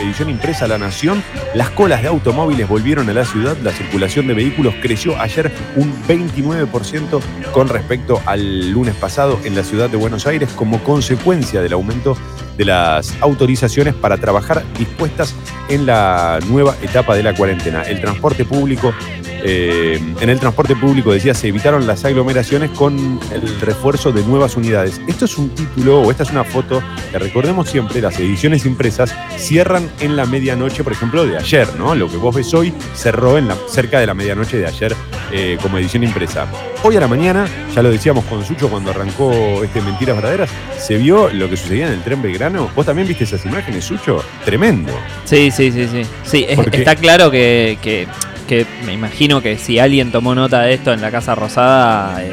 edición impresa La Nación. Las colas de automóviles volvieron a la ciudad, la circulación de vehículos creció ayer un 29% con respecto al lunes pasado en la ciudad de Buenos Aires como consecuencia del aumento de las autorizaciones para trabajar dispuestas en la nueva etapa de la cuarentena. El transporte público, eh, en el transporte público, decía, se evitaron las aglomeraciones con el refuerzo de nuevas unidades. Esto es un título o esta es una foto que recordemos siempre, las ediciones impresas cierran en la medianoche, por ejemplo, de ayer, ¿no? Lo que vos ves hoy cerró en la, cerca de la medianoche de ayer eh, como edición impresa. Hoy a la mañana, ya lo decíamos con Sucho cuando arrancó este Mentiras Verdaderas, se vio lo que sucedía en el tren Belgrano. ¿Vos también viste esas imágenes, Sucho? Tremendo. Sí, sí, sí, sí. Sí, es- está claro que, que- que me imagino que si alguien tomó nota de esto en la Casa Rosada, eh,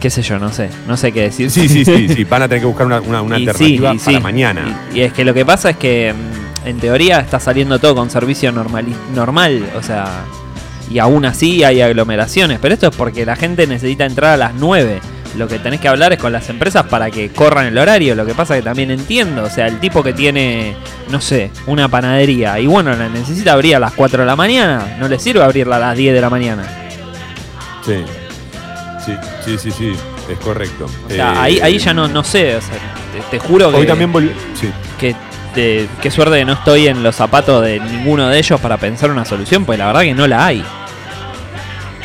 qué sé yo, no sé, no sé qué decir. Sí, sí, sí, sí. Van a tener que buscar una, una- una Y sí, alternativa y para sí. mañana. Y, y es que lo que pasa es que mm, en teoría está saliendo todo con servicio normali- normal, o sea, y aún así hay aglomeraciones, pero esto es porque la gente necesita entrar a las 9. Lo que tenés que hablar es con las empresas para que corran el horario. Lo que pasa que también entiendo, o sea, el tipo que tiene, no sé, una panadería y bueno, la necesita abrir a las 4 de la mañana, no le sirve abrirla a las 10 de la mañana. Sí. Sí, sí, sí, sí. Es correcto. O sea, Eh, ahí, ahí ya no, no sé, o sea, te, te juro que... Hoy también. Sí. que qué suerte que no estoy en los zapatos de ninguno de ellos para pensar una solución, pues la verdad que no la hay.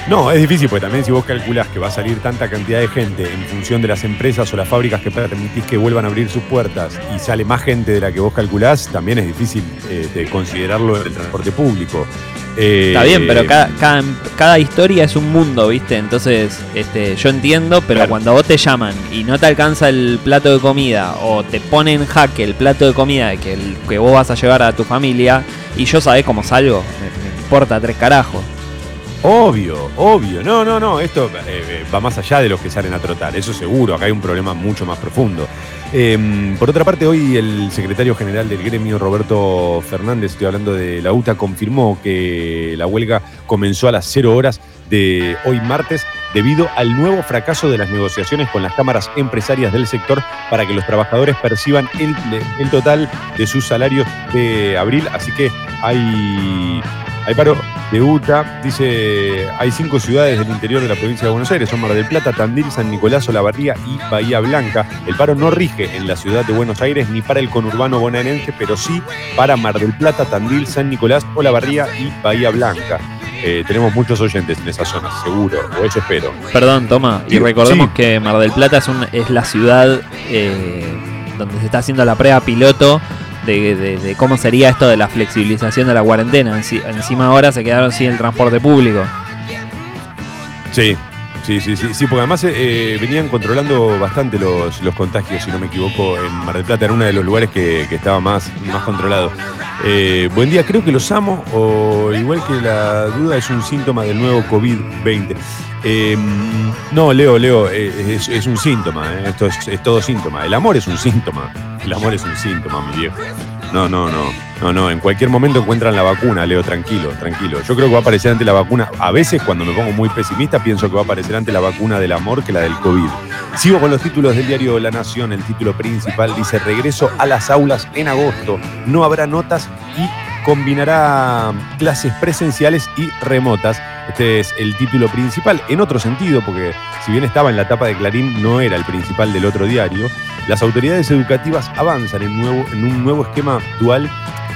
No, es difícil, porque también si vos calculás que va a salir tanta cantidad de gente en función de las empresas o las fábricas que permitís que vuelvan a abrir sus puertas y sale más gente de la que vos calculás, también es difícil eh, de considerarlo en el transporte público. Eh, Está bien, pero cada, cada, cada historia es un mundo, ¿viste? Entonces, este, yo entiendo, pero Claro. cuando vos te llaman y no te alcanza el plato de comida o te ponen en jaque el plato de comida que, el, que vos vas a llevar a tu familia, Y yo sabés cómo salgo, me, me importa tres carajos. Obvio, obvio. No, no, no. Esto eh, eh, va más allá de los que salen a trotar. Eso seguro. Acá hay un problema mucho más profundo. Eh, por otra parte, hoy el secretario general del gremio, Roberto Fernández, estoy hablando de la UTA, confirmó que la huelga comenzó a las 0 horas de hoy martes debido al nuevo fracaso de las negociaciones con las cámaras empresarias del sector para que los trabajadores perciban el, el total de sus salarios de abril. Así que hay hay paro de UTA, dice, hay cinco ciudades del interior de la provincia de Buenos Aires, son Mar del Plata, Tandil, San Nicolás, Olavarría y Bahía Blanca. El paro no rige en la ciudad de Buenos Aires ni para el conurbano bonaerense, pero sí para Mar del Plata, Tandil, San Nicolás, Olavarría y Bahía Blanca. Eh, tenemos muchos oyentes en esa zona, seguro, o eso espero. Perdón, toma, y recordemos sí. que Mar del Plata es, un- es la ciudad eh, donde se está haciendo la prueba piloto de, cómo sería esto de la flexibilización de la cuarentena. Enci- Encima ahora se quedaron sin el transporte público. Sí, sí, sí, sí, sí, porque además eh, venían controlando bastante los, los contagios, si no me equivoco, en Mar del Plata, era uno de los lugares que, que estaba más, más controlado. Eh, buen día, creo que los amo, o igual que la duda es un síntoma del nuevo COVID-20. Eh, no, Leo, Leo, eh, es, un síntoma, eh, esto es, es todo síntoma. El amor es un síntoma, el amor es un síntoma, mi viejo. No, no, no, no, no, en cualquier momento encuentran la vacuna, Leo, tranquilo, tranquilo. Yo creo que va a aparecer ante la vacuna, a veces cuando me pongo muy pesimista pienso que va a aparecer ante la vacuna del amor que la del COVID. Sigo con los títulos del diario La Nación, el título principal dice regreso a las aulas en agosto, no habrá notas y combinará clases presenciales y remotas. Este es el título principal. En otro sentido, porque si bien estaba en la tapa de Clarín, no era el principal del otro diario, las autoridades educativas avanzan en, en un nuevo esquema dual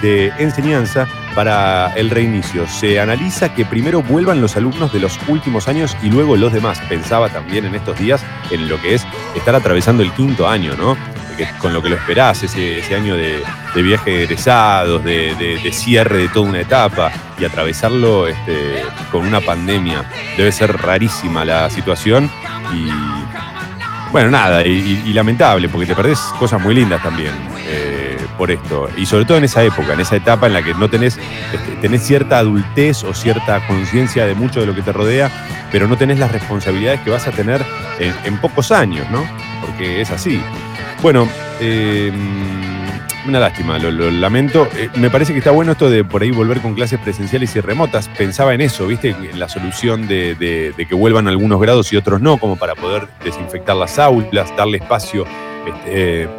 de enseñanza para el reinicio. Se analiza que primero vuelvan los alumnos de los últimos años y luego los demás. Pensaba también en estos días en lo que es estar atravesando el quinto año, ¿no? Con lo que lo esperás, ese, año de, de viaje de egresados, de, cierre de toda una etapa y atravesarlo este, con una pandemia. Debe ser rarísima la situación y, bueno, nada, y, lamentable, porque te perdés cosas muy lindas también eh, por esto. Y sobre todo en esa época, en esa etapa en la que no tenés, este, tenés cierta adultez o cierta conciencia de mucho de lo que te rodea, pero no tenés las responsabilidades que vas a tener en, en pocos años, ¿no? Porque es así. Bueno, eh, una lástima, lo, lamento. Eh, me parece que está bueno esto de por ahí volver con clases presenciales y remotas. Pensaba en eso, ¿viste? En la solución de, que vuelvan algunos grados y otros no, como para poder desinfectar las aulas, darle espacio, este, eh,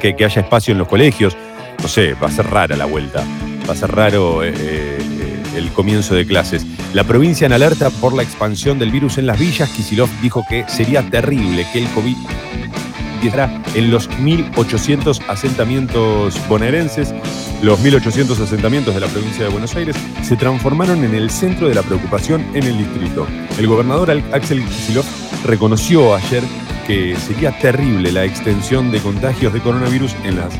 que, haya espacio en los colegios. No sé, va a ser rara la vuelta. Va a ser raro eh, el comienzo de clases. La provincia en alerta por la expansión del virus en las villas. Kisilov dijo que sería terrible que el COVID empiezara en los 1.800 asentamientos bonaerenses. Los 1.800 asentamientos de la provincia de Buenos Aires se transformaron en el centro de la preocupación en el distrito. El gobernador Axel Kicillof reconoció ayer que sería terrible la extensión de contagios de coronavirus en las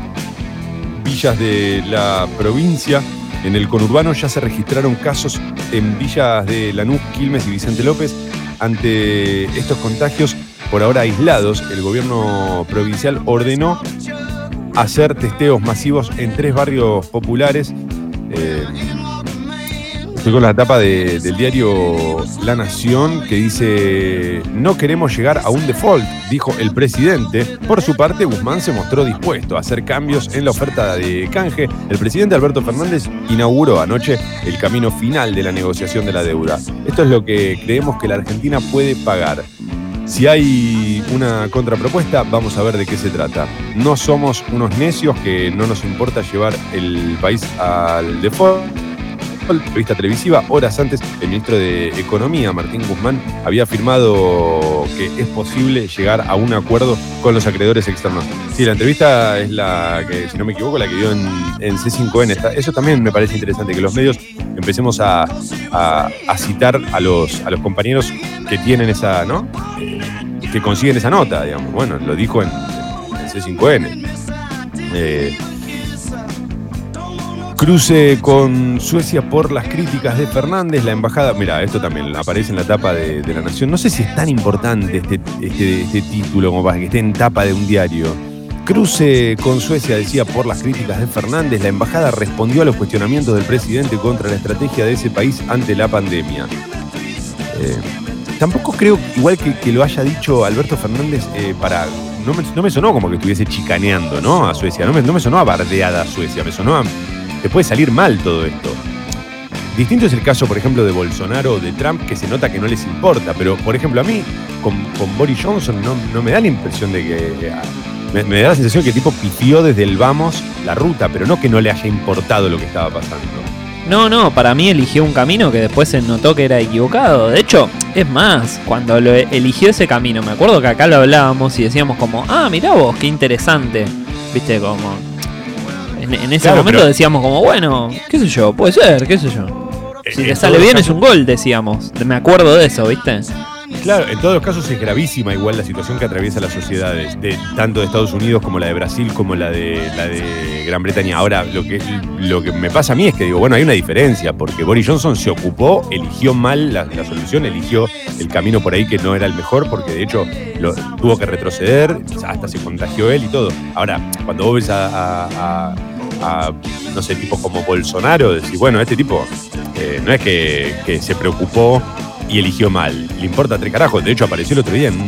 villas de la provincia. En el conurbano ya se registraron casos en villas de Lanús, Quilmes y Vicente López. Ante estos contagios, por ahora aislados, el gobierno provincial ordenó hacer testeos masivos en tres barrios populares. Eh, estoy con la tapa de- del diario La Nación que dice, no queremos llegar a un default, dijo el presidente. Por su parte, Guzmán se mostró dispuesto a hacer cambios en la oferta de canje. El presidente Alberto Fernández inauguró anoche el camino final de la negociación de la deuda. Esto es lo que creemos que la Argentina puede pagar. Si hay una contrapropuesta, vamos a ver de qué se trata. No somos unos necios que no nos importa llevar el país al default. Revista televisiva, horas antes, el ministro de Economía, Martín Guzmán, había afirmado que es posible llegar a un acuerdo con los acreedores externos. Sí, la entrevista es la que, si no me equivoco, la que dio en, en C5N. Está- Eso también me parece interesante, que los medios empecemos a, citar a los, compañeros que tienen esa, ¿no? que consiguen esa nota, digamos. Bueno, lo dijo en, en C5N. Eh, cruce con Suecia por las críticas de Fernández, la embajada. Mira, esto también aparece en la tapa de, La Nación. No sé si es tan importante este, este, este título como para que esté en tapa de un diario. cruce con Suecia, decía, por las críticas de Fernández, la embajada respondió a los cuestionamientos del presidente contra la estrategia de ese país ante la pandemia. Eh, tampoco creo, igual que, lo haya dicho Alberto Fernández, eh, para. No me, sonó como que estuviese chicaneando, ¿no? A Suecia. No me, sonó a bardeada Suecia. Me sonó a. Te puede salir mal todo esto. Distinto es el caso, por ejemplo, de Bolsonaro o de Trump, que se nota que no les importa. Pero, por ejemplo, a mí, con, Boris Johnson, no, me da la impresión de que. Me, da la sensación que el tipo pifió desde el vamos la ruta, pero no que no le haya importado lo que estaba pasando. No, no, para mí eligió un camino que después se notó que era equivocado. De hecho, es más, cuando eligió ese camino, me acuerdo que acá lo hablábamos y decíamos como, ah, mirá vos, qué interesante. Viste, como... En, ese momento decíamos como, bueno, qué sé yo, puede ser, qué sé yo. Eh, si le sale bien es un gol, decíamos. Me acuerdo de eso, ¿viste? Claro, en todos los casos es gravísima igual la situación que atraviesa las sociedades, de, tanto de Estados Unidos como la de Brasil, como la de, la de Gran Bretaña. Ahora, lo que, lo que me pasa a mí es que digo, bueno, hay una diferencia, porque Boris Johnson se ocupó, eligió mal la, solución, eligió el camino por ahí que no era el mejor, porque de hecho lo, tuvo que retroceder, hasta se contagió él y todo. Ahora, cuando vos ves a, no sé, tipos como Bolsonaro, decís, bueno, este tipo eh, no es que, que se preocupó y eligió mal. Le importa tres carajos. De hecho, apareció el otro día en,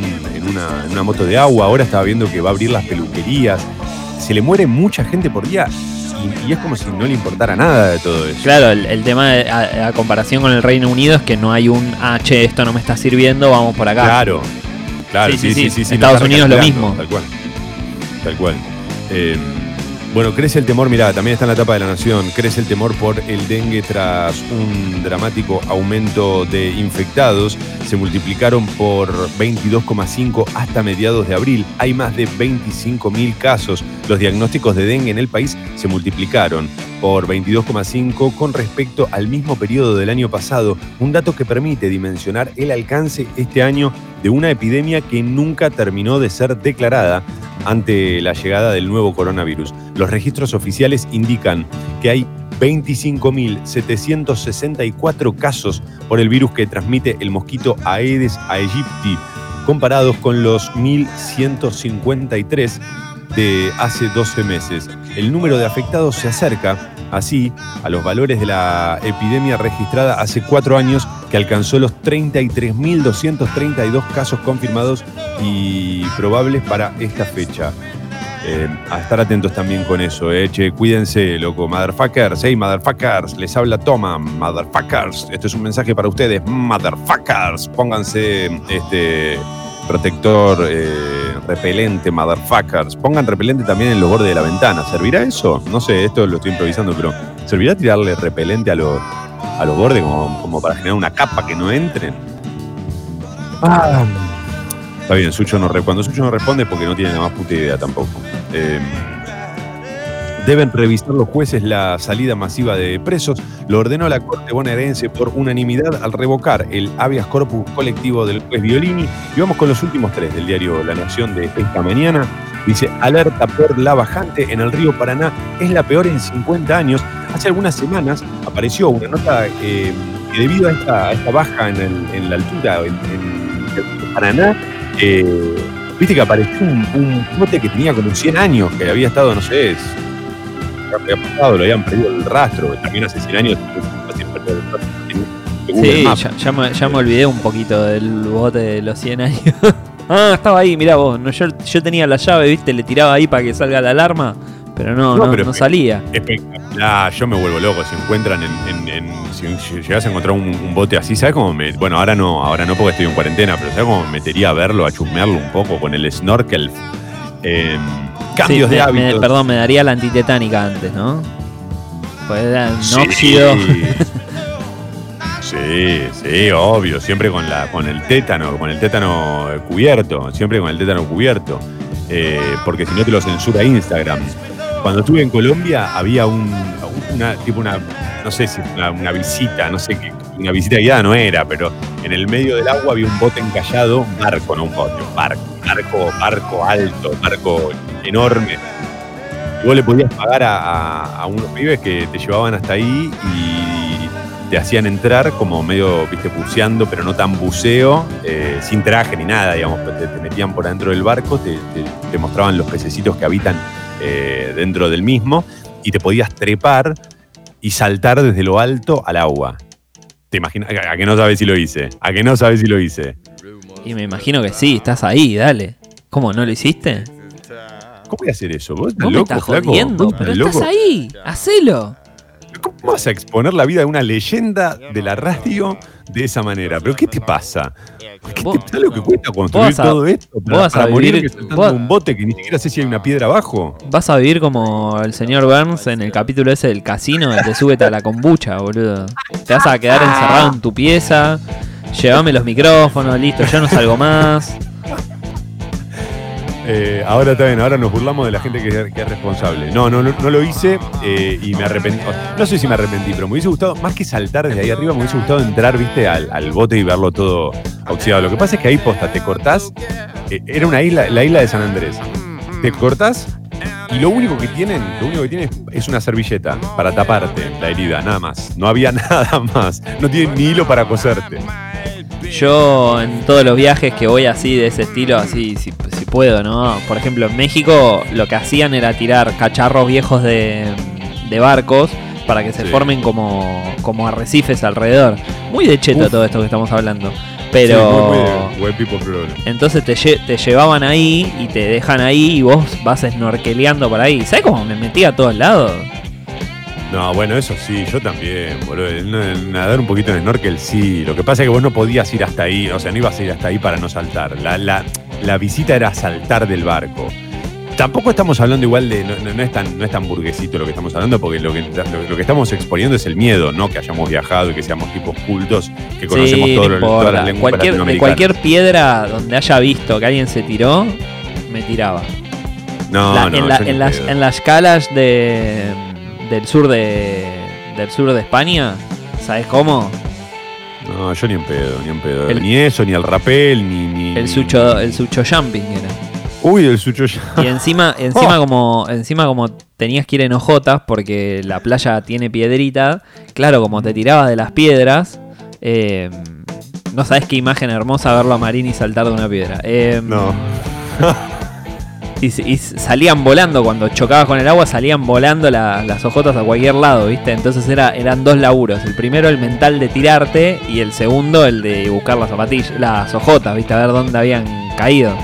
una, moto de agua. Ahora estaba viendo que va a abrir las peluquerías. Se le muere mucha gente por día y, es como si no le importara nada de todo eso. Claro, el, tema de, a, comparación con el Reino Unido es que no hay un, ah, che, esto no me está sirviendo, vamos por acá. Claro, claro, sí, sí, sí. Estados Unidos lo mismo. Tal cual. Tal cual. Eh, bueno, crece el temor, mirá, también está en la etapa de la nación, crece el temor por el dengue tras un dramático aumento de infectados. Se multiplicaron por 22,5 hasta mediados de abril. Hay más de 25.000 casos. Los diagnósticos de dengue en el país se multiplicaron por 22,5 con respecto al mismo periodo del año pasado, un dato que permite dimensionar el alcance este año de una epidemia que nunca terminó de ser declarada ante la llegada del nuevo coronavirus. Los registros oficiales indican que hay 25.764 casos por el virus que transmite el mosquito Aedes aegypti, comparados con los 1.153 de hace 12 meses. El número de afectados se acerca así a los valores de la epidemia registrada hace cuatro años que alcanzó los 33.232 casos confirmados y probables para esta fecha. Eh, a estar atentos también con eso, eh. Che, cuídense, loco, motherfuckers, hey, motherfuckers, les habla Toma, motherfuckers. Esto es un mensaje para ustedes, motherfuckers. Pónganse este protector eh, repelente, motherfuckers. Pongan repelente también en los bordes de la ventana. ¿Servirá eso? No sé, esto lo estoy improvisando, pero ¿servirá tirarle repelente a los, a los bordes como, para generar una capa que no entren? Ah. Está bien, Sucho no, cuando Sucho no responde es porque no tiene la más puta idea tampoco. Eh, Deben revisar los jueces la salida masiva de presos. Lo ordenó la Corte bonaerense por unanimidad al revocar el habeas corpus colectivo del juez Violini. Y vamos con los últimos tres del diario La Nación de esta mañana. Dice, alerta por la bajante en el río Paraná. Es la peor en 50 años. Hace algunas semanas apareció una nota eh, que debido a esta, baja en, la altura en, el río Paraná, eh, viste que apareció un, un que tenía como 100 años, que había estado, no sé, había pasado, lo habían perdido el rastro, también hace 100 años Sí, ya, me, ya, me, olvidé un poquito del bote de los 100 años. ah, estaba ahí, mirá vos. No, yo, yo tenía la llave, viste, le tiraba ahí para que salga la alarma, pero no, no, no, salía. Espectacular, yo me vuelvo loco. Si encuentran en. en, si, llegas a encontrar un, bote así, ¿sabes cómo me.? Bueno, ahora no, ahora no porque estoy en cuarentena, pero ¿sabes cómo me metería a verlo, a chusmearlo un poco con el snorkel? Eh, cambios de hábitos. perdón, me daría la antitetánica antes, ¿no? Pues era un óxido. Sí, sí, obvio, siempre con la, con el tétano, con el tétano cubierto, siempre con el tétano cubierto, eh, porque si no te lo censura Instagram. Cuando estuve en Colombia había un, una, tipo una, no sé si una, una visita, no sé qué, una visita guiada no era, pero en el medio del agua había un bote encallado, un barco, no un bote, un barco, barco, barco alto, barco enorme. Y vos le podías pagar a, unos pibes que te llevaban hasta ahí y te hacían entrar como medio, viste, buceando, pero no tan buceo, eh, sin traje ni nada, digamos, te, te metían por adentro del barco, te mostraban los pececitos que habitan eh, dentro del mismo y te podías trepar y saltar desde lo alto al agua. ¿Te imaginas? ¿A a que no sabes si lo hice? ¿A que no sabes si lo hice? Y me imagino que sí, estás ahí, dale. ¿Cómo, no lo hiciste? ¿Cómo voy a hacer eso? ¿Vos estás ¿Vos me loco, estás flaco? jodiendo? ¿Vos Pero estás estás ahí, hacelo. ¿Cómo vas a exponer la vida de una leyenda de la radio de esa manera? ¿Pero qué te pasa? ¿Qué te ¿Sabes lo que cuesta construir a- todo esto? vos Para, vas a morir vos- un bote que ni siquiera sé si hay una piedra abajo. Vas a vivir como el señor Burns en el capítulo ese del casino, el de súbete a la kombucha, boludo. Te vas a quedar encerrado en tu pieza, llévame los micrófonos, listo, yo no salgo más. Eh, ahora está bien, ahora nos burlamos de la gente que, es- responsable. No, no, no, no lo hice eh, y me arrepentí. No sé si me arrepentí, pero me hubiese gustado, más que saltar desde ahí arriba, me hubiese gustado entrar, viste, al, al bote y verlo todo oxidado. Lo que pasa es que ahí posta, te cortás. eh, era una isla, la isla de San Andrés. Te cortás y lo único que tienen, lo único que tienen es una servilleta para taparte la herida, nada más. No había nada más. No tienen ni hilo para coserte. Yo en todos los viajes que voy así de ese estilo, así si, si puedo, ¿no? Por ejemplo, en México lo que hacían era tirar cacharros viejos de, de barcos para que se Sí. formen como, como arrecifes alrededor. Muy de cheto Uf. todo esto que estamos hablando. Sí, Pero... muy- muy de white people problem. Entonces te, lle- te llevaban ahí y te dejan ahí y vos vas snorkeleando por ahí. ¿Sabes cómo me metí a todos lados? No, bueno, eso sí, yo también, boludo. Nadar un poquito en snorkel, sí. Lo que pasa es que vos no podías ir hasta ahí, o sea, no ibas a ir hasta ahí para no saltar. La, la- la visita era saltar del barco. Tampoco estamos hablando igual de. No, no- no es tan, no es tan burguesito lo que estamos hablando, porque lo que, lo, lo que estamos exponiendo es el miedo, no que hayamos viajado y que seamos tipos cultos, que conocemos Sí, todo no lo- todas las lenguas Cualquier, de cualquier piedra donde haya visto que alguien se tiró, me tiraba. No, La- no, en, la- en las, en las calas de, del sur de del sur de España, ¿sabes cómo? No, yo ni en pedo, ni en pedo. El- ni eso, ni el rapel, ni. ni El sucho, el sucho jumping era. Uy, el sucho ya. Y encima, encima como, encima como tenías que ir en hojotas porque la playa tiene piedrita, claro, como te tirabas de las piedras, eh, no sabes qué imagen hermosa verlo a Marini saltar de una piedra. Eh, No. y, y salían volando, cuando chocabas con el agua, salían volando la- las hojotas a cualquier lado, ¿viste? Entonces era, eran dos laburos. El primero el mental de tirarte y el segundo el de buscar las zapatillas, las hojotas, ¿viste? A ver dónde habían caído.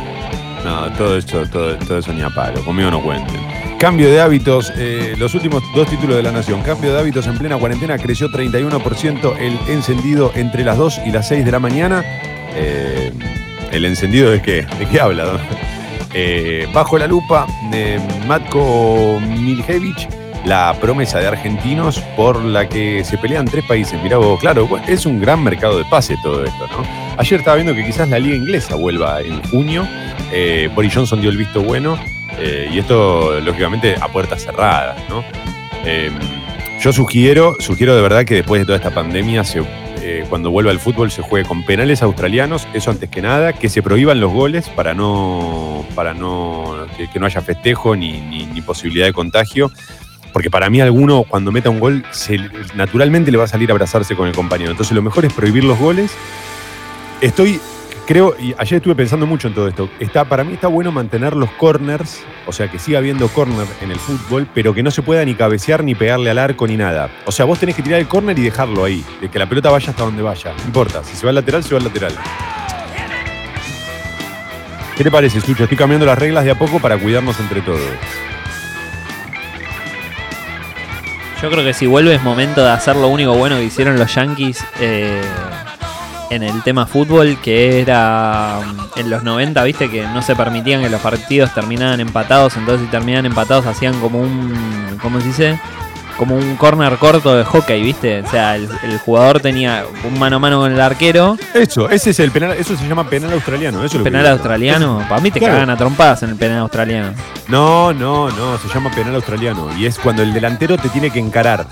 No, todo eso, todo, todo eso ni a palo, conmigo no cuenten. Cambio de hábitos, eh, los últimos dos títulos de la Nación. Cambio de hábitos en plena cuarentena, creció 31% el encendido entre las 2 y las 6 de la mañana. Eh, ¿El encendido de qué? ¿De qué habla? Eh, bajo la lupa de Matko Miljevic, la promesa de argentinos por la que se pelean tres países. Mirá vos, claro, es un gran mercado de pase todo esto, ¿no? Ayer estaba viendo que quizás la liga inglesa vuelva en junio. Eh, Boris Johnson dio el visto bueno. eh, y esto, lógicamente, a puertas cerradas, ¿no? Eh, yo sugiero, sugiero de verdad que después de toda esta pandemia, eh, cuando vuelva el fútbol, se juegue con penales australianos, eso antes que nada, que se prohíban los goles para no, para no que, no haya festejo ni- ni posibilidad de contagio. Porque para mí alguno cuando meta un gol, se- naturalmente le va a salir a abrazarse con el compañero. Entonces lo mejor es prohibir los goles. Estoy, creo, y ayer estuve pensando mucho en todo esto. Está, para mí está bueno mantener los corners, o sea, que siga habiendo corner en el fútbol, pero que no se pueda ni cabecear ni pegarle al arco ni nada. O sea, vos tenés que tirar el corner y dejarlo ahí, de que la pelota vaya hasta donde vaya. No importa, si se va al lateral, se va al lateral. ¿Qué te parece, Sucho? Estoy cambiando las reglas de a poco para cuidarnos entre todos. Yo creo que si vuelve es momento de hacer lo único bueno que hicieron los Yankees eh, en el tema fútbol, que era mm, en los 90, viste, que no se permitían que los partidos terminaran empatados, entonces si terminaban empatados hacían como un, ¿cómo se dice? Como un corner corto de hockey, viste. O sea, el, el jugador tenía un mano a mano con el arquero, Eso, ese es el penal, eso se llama penal australiano. Eso es penal australiano. Para mí te Claro. cagan a trompadas en el penal australiano. No, no, no, se llama penal australiano. Y es cuando el delantero te tiene que encarar.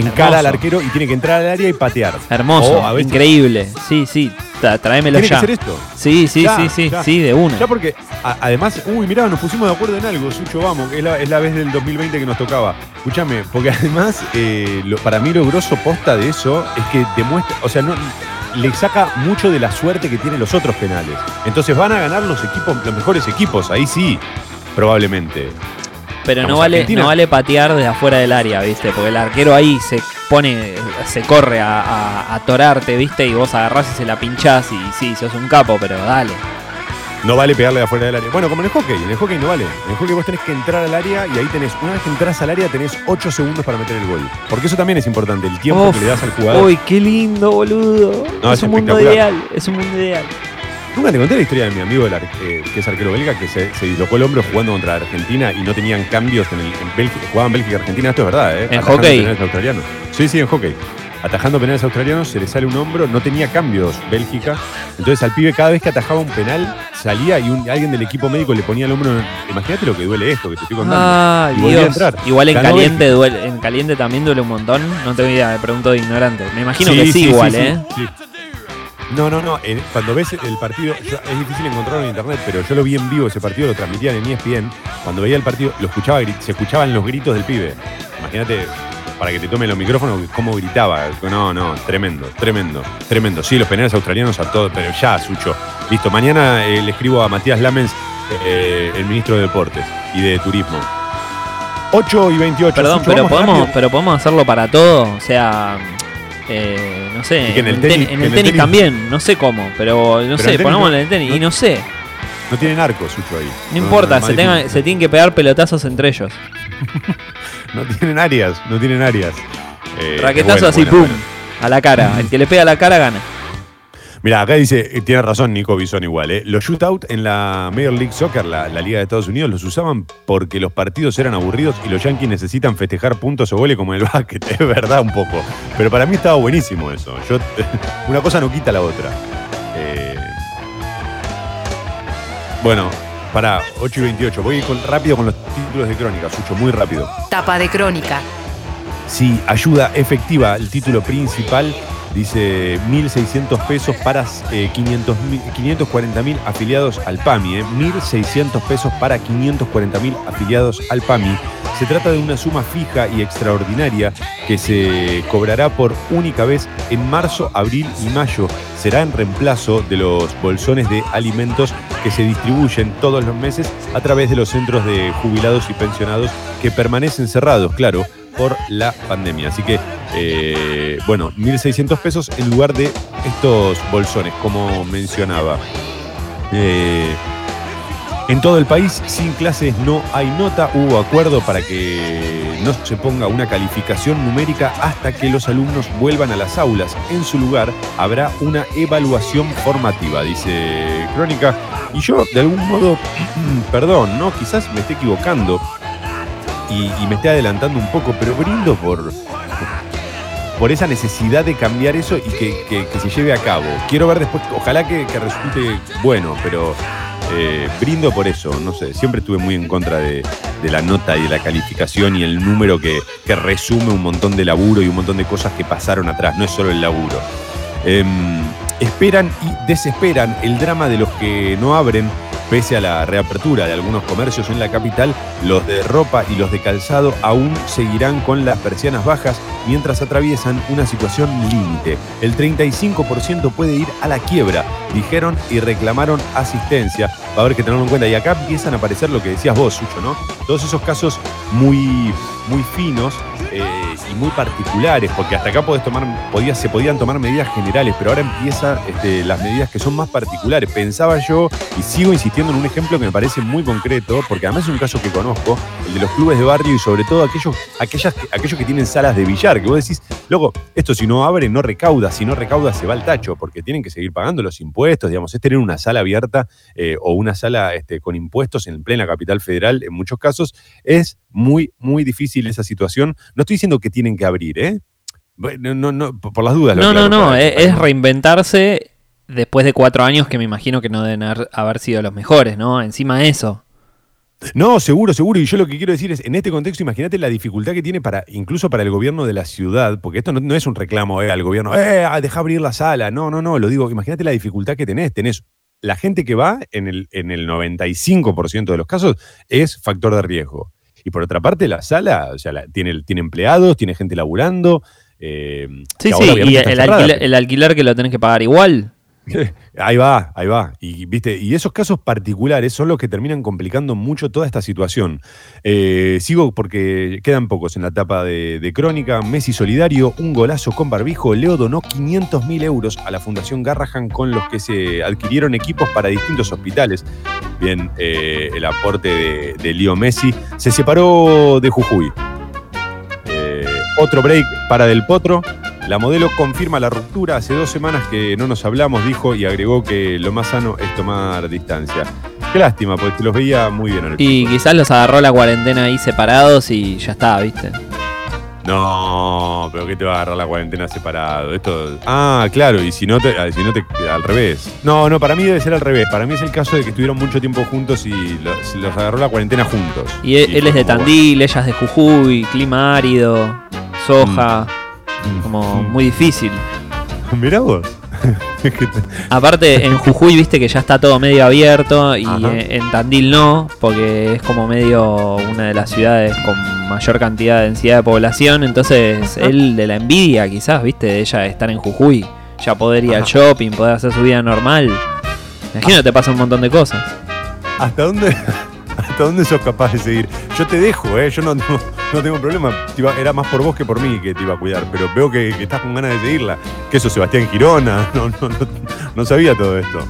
Encara al arquero y tiene que entrar al área y patear. Hermoso, increíble. Sí, sí. Tráemelo Tiene que ya. ser esto. Sí, sí, Ya, sí, sí, ya. sí, de una. Ya porque, a- además, uy, mirá, nos pusimos de acuerdo en algo, Sucho, vamos, que es la, es la vez del 2020 que nos tocaba. Escúchame, porque además, eh, lo- para mí lo grosso posta de eso es que demuestra, o sea, no, le saca mucho de la suerte que tienen los otros penales. Entonces van a ganar los equipos, los mejores equipos, ahí sí, probablemente. Pero no vale, Argentina. no vale patear desde afuera del área, ¿viste? Porque el arquero ahí se pone, se corre a, a, a torarte, ¿viste? Y vos agarrás y se la pinchás y sí, sos un capo, pero dale. No vale pegarle de afuera del área. Bueno, como en el hockey, en el hockey no vale. En el hockey vos tenés que entrar al área y ahí tenés, una vez que entras al área tenés 8 segundos para meter el gol. Porque eso también es importante, el tiempo Uf, que le das al jugador. Uy, qué lindo, boludo. No, es, es un mundo ideal, es un mundo ideal. Nunca te conté la historia de mi amigo, el eh, que es arquero belga, que se, se dislocó el hombro jugando contra Argentina y no tenían cambios en, el, en Bélgica. Jugaban Bélgica y Argentina, esto es verdad, ¿eh? ¿En Atajando hockey? penales australianos. Sí, sí, en hockey. Atajando penales australianos, se le sale un hombro, no tenía cambios Bélgica. Entonces al pibe, cada vez que atajaba un penal, salía y un- alguien del equipo médico le ponía el hombro. Imagínate lo que duele esto que te estoy contando. Ay, Y a entrar. Igual en Ganó caliente, Bélgica. duele, en caliente también duele un montón. No tengo idea, me pregunto de ignorante. Me imagino que sí, sí, igual, sí, ¿eh? No, no, no. en- cuando ves el partido, yo- es difícil encontrarlo en internet, pero yo lo vi en vivo ese partido, lo transmitían en ESPN. Cuando veía el partido, lo escuchaba, gri- se escuchaban los gritos del pibe. Imagínate, para que te tomen los micrófonos, cómo gritaba. No, no, tremendo, tremendo, tremendo. Sí, los penales australianos a todos, pero ya, Sucho. Listo, mañana eh, le escribo a Matías Lamens, eh, el ministro de Deportes y de Turismo. 8 y 28. Perdón, Sucho, pero vamos podemos, rápido. pero podemos hacerlo para todo. O sea, eh, no sé. En el ten- tenis- en el en el tenis también, no sé cómo, pero no sé, no- en el tenis. no- y no sé, No tienen arco, Sucho, ahí. no importa, se, tengan- se tienen que pegar pelotazos entre ellos. No tienen áreas, no tienen áreas. Eh, Raquetazo bueno, así, bueno, pum, bueno. a la cara. El que le pega a la cara gana. Mira, acá dice, eh, tiene razón Nico Bison igual, ¿eh? Los shootout en la Major League Soccer, la, la Liga de Estados Unidos, los usaban porque los partidos eran aburridos y los Yankees necesitan festejar puntos o goles como en el básquet. Es verdad un poco. Pero para mí estaba buenísimo eso. Yo, una cosa no quita la otra. Eh, bueno, para 8 y 28. Voy con- rápido con los títulos de crónica, Sucho, muy rápido. Tapa de crónica. Sí, ayuda efectiva, el título principal dice 1.600 pesos para eh, 500 540.000 afiliados al PAMI. eh, 1.600 pesos para 540.000 afiliados al PAMI. Se trata de una suma fija y extraordinaria que se cobrará por única vez en marzo, abril y mayo. Será en reemplazo de los bolsones de alimentos que se distribuyen todos los meses a través de los centros de jubilados y pensionados que permanecen cerrados, claro, por la pandemia. Así que, eh, bueno, 1.600 pesos en lugar de estos bolsones, como mencionaba. Eh, en todo el país, sin clases no hay nota. Hubo acuerdo para que no se ponga una calificación numérica hasta que los alumnos vuelvan a las aulas. En su lugar, habrá una evaluación formativa, dice Crónica. Y yo, de algún modo, perdón, ¿no? Quizás me esté equivocando y, me esté adelantando un poco, pero brindo por, por esa necesidad de cambiar eso y que, que- se lleve a cabo. Quiero ver después, ojalá que, que resulte bueno, pero eh, brindo por eso. No sé, siempre estuve muy en contra de, de la nota y de la calificación y el número que, que resume un montón de laburo y un montón de cosas que pasaron atrás, no es solo el laburo. Em, esperan y desesperan el drama de los que no abren. Pese a la reapertura de algunos comercios en la capital, los de ropa y los de calzado aún seguirán con las persianas bajas mientras atraviesan una situación límite. El 35% puede ir a la quiebra, dijeron y reclamaron asistencia. Va a haber que tenerlo en cuenta. Y acá empiezan a aparecer lo que decías vos, Sucho, ¿no? Todos esos casos muy, muy finos eh, y muy particulares, porque hasta acá podés tomar, podías, se podían tomar medidas generales, pero ahora empiezan este, las medidas que son más particulares. Pensaba yo, y sigo insistiendo en un ejemplo que me parece muy concreto, porque además es un caso que conozco, el de los clubes de barrio y sobre todo aquellos, aquellas, aquellos que tienen salas de billar, que vos decís, loco, esto si no abre no recauda, si no recauda se va al tacho, porque tienen que seguir pagando los impuestos, digamos, es tener una sala abierta eh, o una sala este, con impuestos en plena capital federal, en muchos casos, es muy, muy difícil esa situación. No estoy diciendo que tienen que abrir, ¿eh? No, no, no, por las dudas. lo No, no, no, para- es, reinventarse después de cuatro años que me imagino que no deben haber, sido los mejores, ¿no? Encima de eso. No, seguro, seguro. Y yo lo que quiero decir es, en este contexto, imagínate la dificultad que tiene para, incluso para el gobierno de la ciudad, porque esto no, no es un reclamo eh, al gobierno, eh, ah, deja abrir la sala. No, no, no, lo digo, imagínate la dificultad que tenés. Tenés la gente que va, en el, en el 95% de los casos, es factor de riesgo. Y por otra parte, la sala, o sea, la- tiene, tiene empleados, tiene gente laburando. eh, Sí, sí, y el cerrada, alquiler, el alquiler que lo tenés que pagar igual. Ahí va, ahí va. Y, ¿viste? y esos casos particulares son los que terminan complicando mucho toda esta situación. Eh, sigo porque quedan pocos en la etapa de, crónica. Messi solidario, un golazo con barbijo. Leo donó 500 mil euros a la Fundación Garrahan con los que se adquirieron equipos para distintos hospitales. Bien, eh, el aporte de, de Leo Messi. Se separó de Jujuy. Eh, otro break para Del Potro. La modelo confirma la ruptura. Hace dos semanas que no nos hablamos, dijo, y agregó que lo más sano es tomar distancia. Qué lástima, porque te los veía muy bien. Y quizás los agarró la cuarentena ahí separados y ya está, ¿viste? No, pero ¿qué te va a agarrar la cuarentena separado? Esto. Ah, claro, y si no te, si no te al revés. No, no, para mí debe ser al revés. Para mí es el caso de que estuvieron mucho tiempo juntos y los, los agarró la cuarentena juntos. Y él, es de Tandil, ella es de Jujuy, clima árido, soja, bueno, como muy difícil. Mirá vos. Aparte, en Jujuy viste que ya está todo medio abierto y Ajá. en, Tandil no, porque es como medio una de las ciudades con mayor cantidad de densidad de población. Entonces, él de la envidia, quizás, viste, de ella estar en Jujuy, ya poder ir al Ajá. shopping, poder hacer su vida normal. Imagino te pasa un montón de cosas. ¿Hasta dónde, ¿Hasta dónde sos capaz de seguir? Yo te dejo, ¿eh? Yo no, no, no tengo problema. Era más por vos que por mí que te iba a cuidar. Pero veo que, que estás con ganas de seguirla. ¿Qué eso, Sebastián Girona? No, no, no, no sabía todo esto.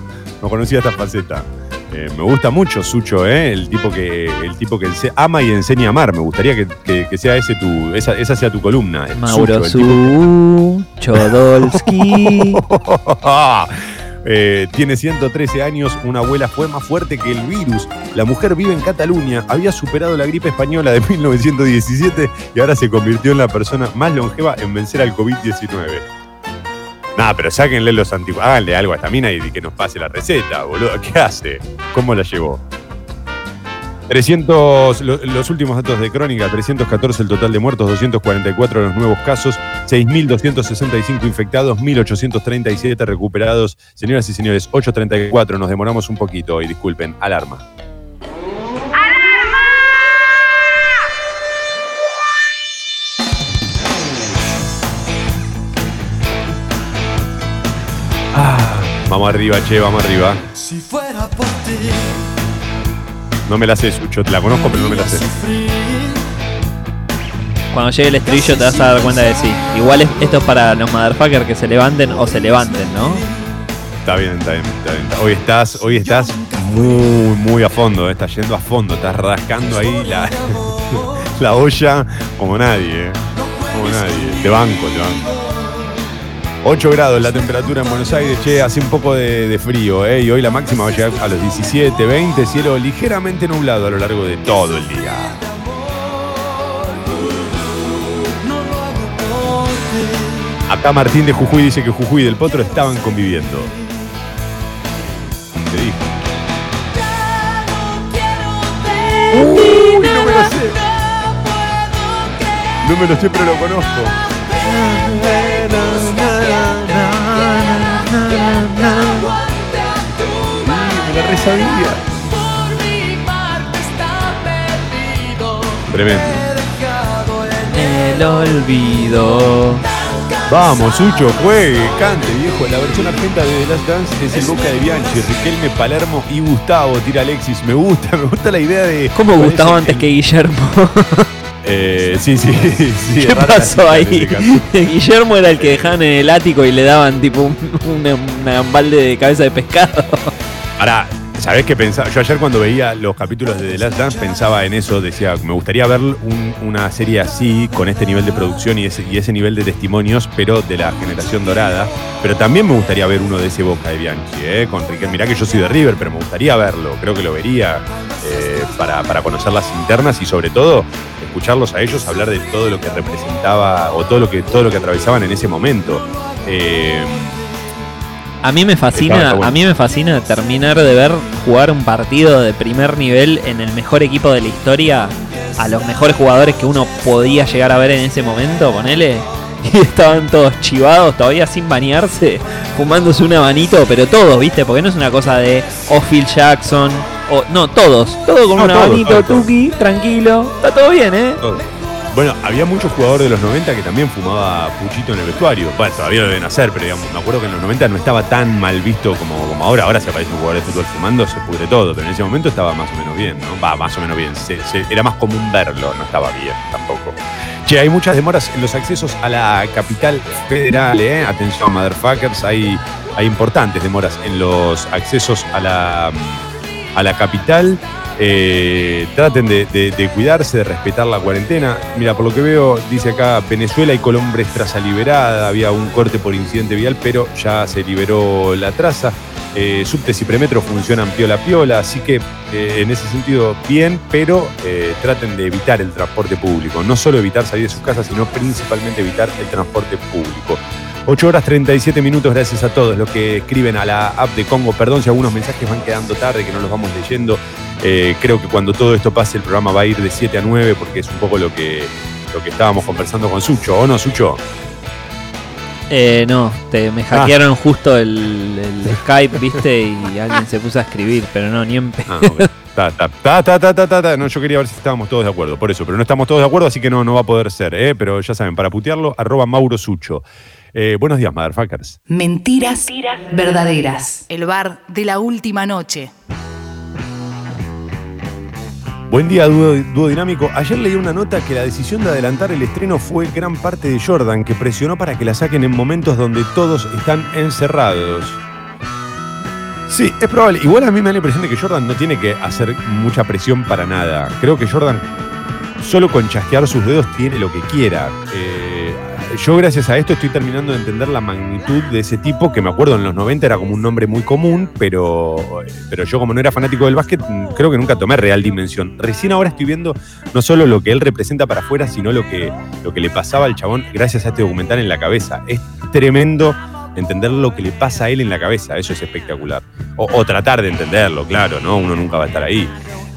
No conocía esta faceta. Eh, me gusta mucho Sucho, ¿eh? El tipo que, el tipo que ama y enseña a amar. Me gustaría que, que- que sea ese tu, esa, esa sea tu columna. Mauro Sucho, el tipo Su Chodolski. Eh, tiene 113 años, una abuela fue más fuerte que el virus. La mujer vive en Cataluña, había superado la gripe española de 1917 y ahora se convirtió en la persona más longeva en vencer al COVID-19. Nada, pero sáquenle los antiguos. Háganle algo a esta mina y que nos pase la receta, boludo. ¿Qué hace? ¿Cómo la llevó? 300, lo- los últimos datos de crónica, 314 el total de muertos, 244 los nuevos casos, 6.265 infectados, 1.837 recuperados. Señoras y señores, 8.34, nos demoramos un poquito hoy, disculpen, alarma. Ah, vamos arriba, che, vamos arriba. Si fuera por ti, No me la sé, Sucho, te la conozco, pero no me la sé. Cuando llegue el estribillo te vas a dar cuenta de sí. Igual es- esto es para los motherfuckers que se levanten o se levanten, ¿no? Está bien, está bien, está bien. Hoy estás, hoy estás muy, muy a fondo, eh, estás yendo a fondo, estás rascando ahí la, la olla como nadie, eh. como nadie. Te banco, te banco. 8 grados la temperatura en Buenos Aires, che, hace un poco de, frío, eh, y hoy la máxima va a llegar a los 17, 20, cielo ligeramente nublado a lo largo de todo el día. Acá Martín de Jujuy dice que Jujuy y del Potro estaban conviviendo. Te dije. Uy, no me lo sé. No me lo sé, pero lo conozco. Resabía. Tremendo. El olvido. Vamos, Sucho, juegue, cante, viejo. La versión argenta de The Last Dance es el Boca de Bianchi, Riquelme, Palermo y Gustavo. Tira Alexis. Me gusta, me gusta la idea de. ¿Cómo Gustavo antes que Guillermo? Eh, sí, sí, sí. ¿Qué pasó ahí? Guillermo era el que dejaban en el ático y le daban tipo un, una balde de cabeza de pescado. Ahora, ¿sabés qué pensaba? Yo ayer cuando veía los capítulos de The Last Dance pensaba en eso, decía, me gustaría ver un- una serie así, con este nivel de producción y ese, nivel de testimonios, pero de la generación dorada. Pero también me gustaría ver uno de ese Boca de Bianchi, ¿eh? Con Riquelme. Mirá que yo soy de River, pero me gustaría verlo, creo que lo vería eh, para, para conocer las internas y sobre todo escucharlos a ellos hablar de todo lo que representaba o todo lo que, todo lo que atravesaban en ese momento. Eh, A mí me fascina, a mí me fascina terminar de ver jugar un partido de primer nivel en el mejor equipo de la historia a los mejores jugadores que uno podía llegar a ver en ese momento, ponele. Y estaban todos chivados, todavía sin bañarse, fumándose un abanito, pero todos, ¿viste? Porque no es una cosa de o Phil Jackson, o no, todos, todo con No, un todos, abanito, todos, todos. tuki, tranquilo, está todo bien, ¿eh? Todo. Bueno, había muchos jugadores de los 90 que también fumaba puchito en el vestuario. Bueno, todavía lo deben hacer, pero digamos, me acuerdo que en los 90 no estaba tan mal visto como, como ahora. Ahora si aparece un jugador de fútbol fumando, se pudre todo, pero en ese momento estaba más o menos bien, ¿no? Va, más o menos bien. Se- se- era más común verlo, no estaba bien tampoco. Che, hay muchas demoras en los accesos a la capital federal, ¿eh? Atención, motherfuckers, hay, hay importantes demoras en los accesos a la, a la capital. Eh, traten de, cuidarse, de respetar la cuarentena. Mira, por lo que veo, dice acá Venezuela y Colombia es traza liberada. Había un corte por incidente vial, pero ya se liberó la traza. Eh, subtes y premetro funcionan piola a piola, así que eh, en ese sentido bien, pero traten de evitar el transporte público. No solo evitar salir de sus casas, sino principalmente evitar el transporte público. 8 horas 37 minutos, gracias a todos los que escriben a la app de Congo. Perdón si algunos mensajes van quedando tarde, que no los vamos leyendo. Eh, creo que cuando todo esto pase, el programa va a ir de 7 a 9, porque es un poco lo que, lo que estábamos conversando con Sucho, ¿o no, Sucho? Eh, no, te, me hackearon justo el, el Skype, ¿viste? Y alguien se puso a escribir, pero no, ni en pe- Ah, ok. Ta, ta, ta, ta, ta, ta, ta, ta. No, yo quería ver si estábamos todos de acuerdo, por eso, pero no estamos todos de acuerdo, así que no, no va a poder ser, ¿eh? Pero ya saben, para putearlo, arroba Mauro Sucho. Eh, buenos días, motherfuckers. Mentiras verdaderas. El bar de la última noche. Buen día, dúo, dúo dinámico. Ayer leí una nota que la decisión de adelantar el estreno fue gran parte de Jordan, que presionó para que la saquen en momentos donde todos están encerrados. Sí, es probable. Igual a mí me da la impresión de que Jordan no tiene que hacer mucha presión para nada. Creo que Jordan, solo con chasquear sus dedos, tiene lo que quiera. Eh, yo, gracias a esto, estoy terminando de entender la magnitud de ese tipo, que me acuerdo en los 90 era como un nombre muy común, pero, pero yo, como no era fanático del básquet, creo que nunca tomé real dimensión. Recién ahora estoy viendo no solo lo que él representa para afuera, sino lo que, lo que le pasaba al chabón gracias a este documental en la cabeza. Es tremendo entender lo que le pasa a él en la cabeza, eso es espectacular. O, o tratar de entenderlo, claro, ¿no? Uno nunca va a estar ahí.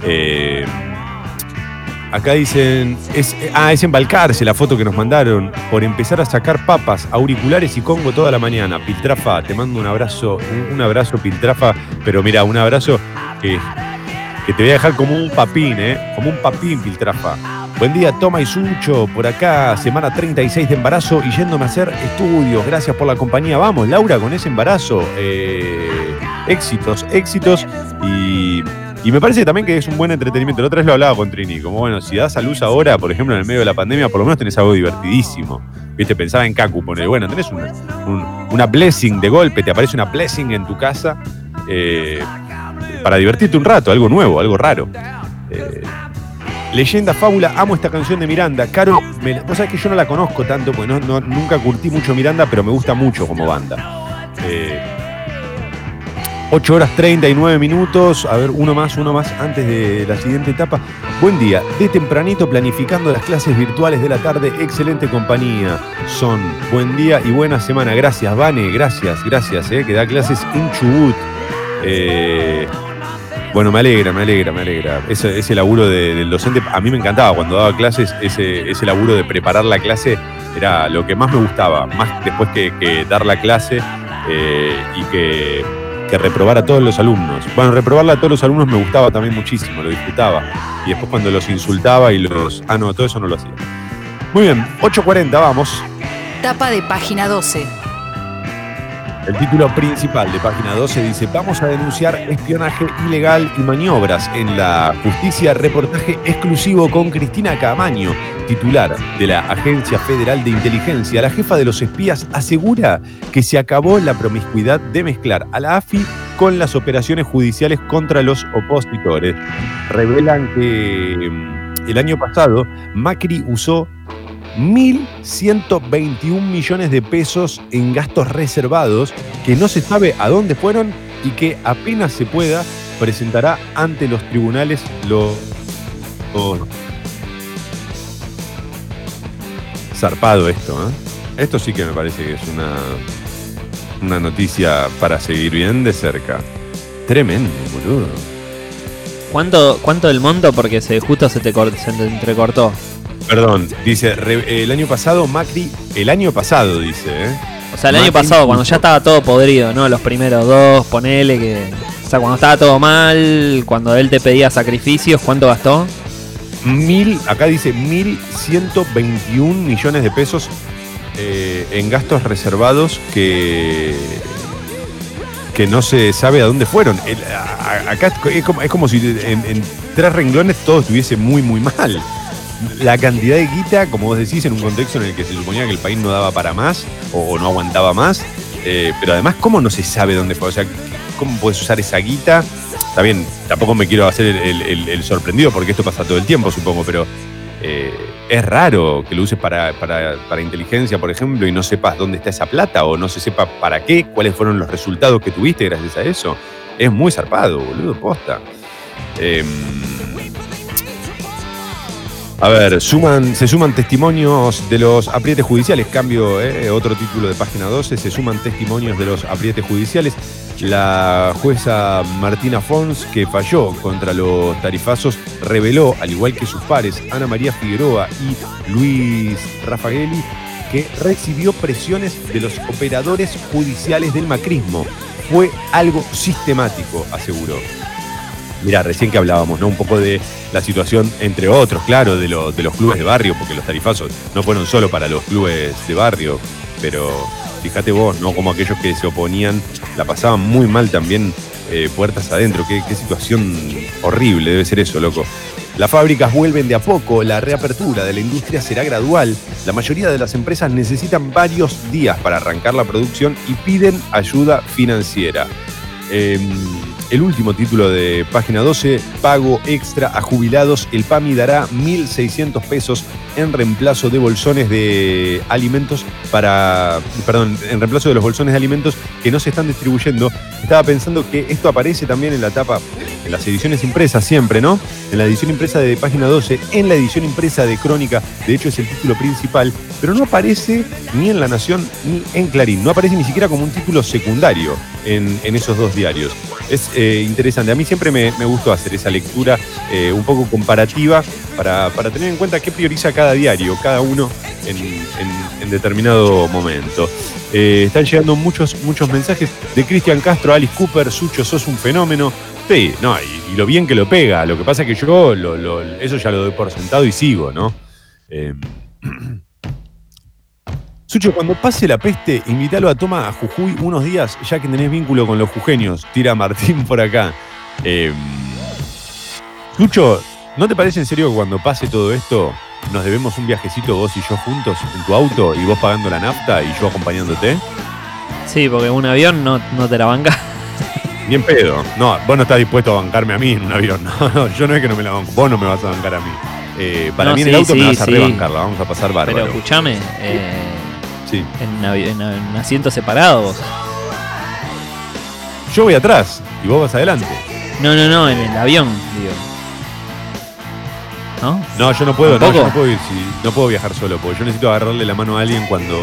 Eh, acá dicen, ah, es embalcarse la foto que nos mandaron, por empezar a sacar papas, auriculares y Congo toda la mañana. Piltrafa, te mando un abrazo, un, un abrazo, Piltrafa, pero mira, un abrazo que, que te voy a dejar como un papín, ¿eh? Como un papín, Piltrafa. Buen día, Toma y Sucho, por acá, semana 36 de embarazo y yéndome a hacer estudios. Gracias por la compañía. Vamos, Laura, con ese embarazo. Eh, éxitos, éxitos. Y, y me parece también que es un buen entretenimiento. La otra vez lo hablaba con Trini, como bueno, si das a luz ahora, por ejemplo, en el medio de la pandemia, por lo menos tenés algo divertidísimo. Viste, pensaba en Kaku, poner, bueno, tenés una, un- una blessing de golpe, te aparece una blessing en tu casa eh, para divertirte un rato, algo nuevo, algo raro. Eh, Leyenda, fábula, amo esta canción de Miranda. Caro, me- vos sabés que yo no la conozco tanto, porque no- nunca curtí mucho Miranda, pero me gusta mucho como banda. Eh, 8 horas 39 minutos. A ver, uno más, uno más antes de la siguiente etapa. Buen día. De tempranito planificando las clases virtuales de la tarde. Excelente compañía. Son buen día y buena semana. Gracias, Vane. Gracias, gracias. eh, que da clases en Chubut. Eh, bueno, me alegra, me alegra, me alegra. Ese, ese laburo de- del docente, a mí me encantaba cuando daba clases, ese, ese laburo de preparar la clase era lo que más me gustaba, más después que, dar la clase eh, y que, que reprobar a todos los alumnos. Bueno, reprobarla a todos los alumnos me gustaba también muchísimo, lo disfrutaba. Y después cuando los insultaba y los... Ah, no, todo eso no lo hacía. Muy bien, 8.40, vamos. Tapa de página 12. El título principal de página 12 dice, vamos a denunciar espionaje ilegal y maniobras en la justicia, reportaje exclusivo con Cristina Camaño, titular de la Agencia Federal de Inteligencia. La jefa de los espías asegura que se acabó la promiscuidad de mezclar a la AFI con las operaciones judiciales contra los opositores. Revelan que mm, el año pasado Macri usó 1.121 millones de pesos en gastos reservados que no se sabe a dónde fueron y que apenas se pueda presentará ante los tribunales los- Zarpado esto, ¿eh? Esto sí que me parece que es una... una noticia para seguir bien de cerca. Tremendo, boludo. ¿Cuánto, ¿Cuánto del monto? Porque se, justo se te, se te entrecortó. Perdón, dice, re- el año pasado Macri, el año pasado dice, ¿eh? O sea, el año pasado, cuando ya estaba todo podrido, ¿no? Los primeros dos, ponele que. O sea, cuando estaba todo mal, cuando él te pedía sacrificios, ¿cuánto gastó? Mil, acá dice 1.121 millones de pesos eh, en gastos reservados que, que no se sabe a dónde fueron. El- a- a- acá es como, es como si en, en tres renglones todo estuviese muy, muy mal. La cantidad de guita, como vos decís, en un contexto en el que se suponía que el país no daba para más o, no aguantaba más, eh, pero además, ¿cómo no se sabe dónde fue? O sea, ¿cómo puedes usar esa guita? Está bien, tampoco me quiero hacer el, sorprendido porque esto pasa todo el tiempo, supongo, pero eh, es raro que lo uses para, para- para inteligencia, por ejemplo, y no sepas dónde está esa plata o no se sepa para qué, cuáles fueron los resultados que tuviste gracias a eso. Es muy zarpado, boludo, posta. Em, a ver, se suman testimonios de los aprietes judiciales. Cambio, eh, otro título de página 12. Se suman testimonios de los aprietes judiciales. La jueza Martina Fons, que falló contra los tarifazos, reveló, al igual que sus pares, Ana María Figueroa y Luis Rafaeli, que recibió presiones de los operadores judiciales del macrismo. Fue algo sistemático, aseguró. Mira, recién que hablábamos, ¿no? Un poco de la situación, entre otros, claro, de, lo- de los clubes de barrio, porque los tarifazos no fueron solo para los clubes de barrio, pero fíjate vos, ¿no? Como aquellos que se oponían, la pasaban muy mal también eh, puertas adentro. Qué, situación horrible debe ser eso, loco. Las fábricas vuelven de a poco, la reapertura de la industria será gradual. La mayoría de las empresas necesitan varios días para arrancar la producción y piden ayuda financiera. Eh, el último título de página 12, pago extra a jubilados. El PAMI dará 1.600 pesos en reemplazo de bolsones de alimentos para, perdón, en reemplazo de los bolsones de alimentos que no se están distribuyendo. Estaba pensando que esto aparece también en la tapa, en las ediciones impresas siempre, ¿no? En la edición impresa de página 12, en la edición impresa de Crónica, de hecho es el título principal, pero no aparece ni en La Nación ni en Clarín, no aparece ni siquiera como un título secundario en, esos dos diarios. Es eh, interesante, a mí siempre me, gustó hacer esa lectura eh, un poco comparativa para, tener en cuenta qué prioriza cada diario, cada uno en, determinado momento. Eh, están llegando muchos, muchos mensajes de Cristian Castro, Alice Cooper, Sucho, sos un fenómeno. Sí, no, y, lo bien que lo pega. Lo que pasa es que yo eso ya lo doy por sentado y sigo, ¿no? Sucho, cuando pase la peste, invítalo a Toma a Jujuy unos días, ya que tenés vínculo con los jujeños. Tira Martín por acá. Eh, Sucho, ¿no te parece en serio que cuando pase todo esto, nos debemos un viajecito vos y yo juntos en tu auto y vos pagando la nafta y yo acompañándote? Sí, porque un avión no, no te la banca. Bien pedo. No, vos no estás dispuesto a bancarme a mí en un avión. No, no, yo no es que no me la banco. Vos no me vas a bancar a mí. Eh, para No, mí en sí, el auto sí, me vas a sí. vamos a pasar bárbaro. Pero escúchame, eh, Sí. en, en- en asientos separados. Yo voy atrás y vos vas adelante. No, no, no, en el avión, digo. ¿No? No, yo no puedo, no, yo no puedo ir, no puedo viajar solo, porque yo necesito agarrarle la mano a alguien cuando,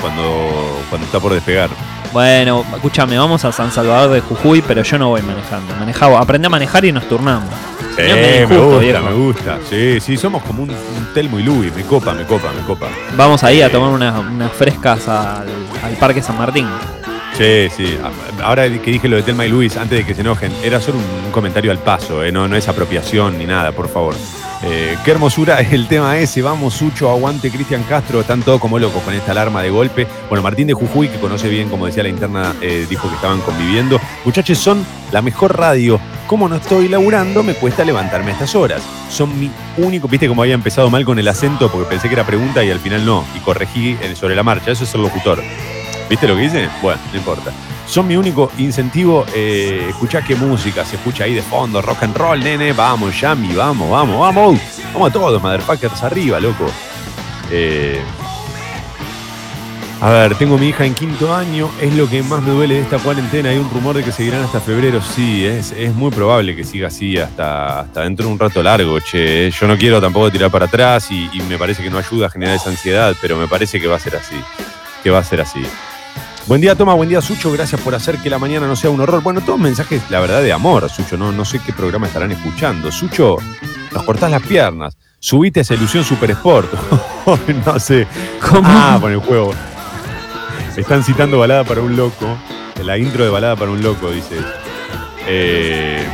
cuando, cuando está por despegar. Bueno, escúchame, vamos a San Salvador de Jujuy, pero yo no voy manejando. Manejaba, aprende a manejar y nos turnamos. Sí, me gusta, viejo. me gusta. Sí, sí, somos como un, un Telmo y Luis. Me copa, me copa, me copa. Vamos ahí a tomar unas, unas frescas al, al Parque San Martín. Sí, sí. Ahora que dije lo de Telma y Luis, antes de que se enojen, era solo un, un comentario al paso, eh, no, no es apropiación ni nada, por favor. Eh, qué hermosura el tema ese. Vamos, Sucho, aguante Cristian Castro. Están todos como locos con esta alarma de golpe. Bueno, Martín de Jujuy, que conoce bien, como decía la interna, eh, dijo que estaban conviviendo. Muchachos, son la mejor radio. Como no estoy laburando, me cuesta levantarme a estas horas. Son mi único. Viste cómo había empezado mal con el acento porque pensé que era pregunta y al final no. Y corregí eh, sobre la marcha. Eso es el locutor. ¿Viste lo que dice? Bueno, no importa. Son mi único incentivo. Eh, escuchá qué música se escucha ahí de fondo. Rock and roll, nene. Vamos, Yami, vamos, vamos, vamos. Vamos a todos, motherfuckers, arriba, loco. Eh, a ver, tengo mi hija en quinto año. Es lo que más me duele de esta cuarentena. Hay un rumor de que seguirán hasta febrero. Sí, es, es muy probable que siga así hasta, hasta dentro de un rato largo, che. Yo no quiero tampoco tirar para atrás y me parece que no ayuda a generar esa ansiedad, pero me parece que va a ser así. Que va a ser así. Buen día, Toma, buen día, Sucho. Gracias por hacer que la mañana no sea un horror. Bueno, todos mensajes, la verdad, de amor, Sucho. No, no sé qué programa estarán escuchando. Sucho, nos cortás las piernas. Subite a esa ilusión Super Sport. no sé. ¿Cómo? Ah, con el juego. Están citando Balada para un Loco. La intro de Balada para un Loco, dice. Eh,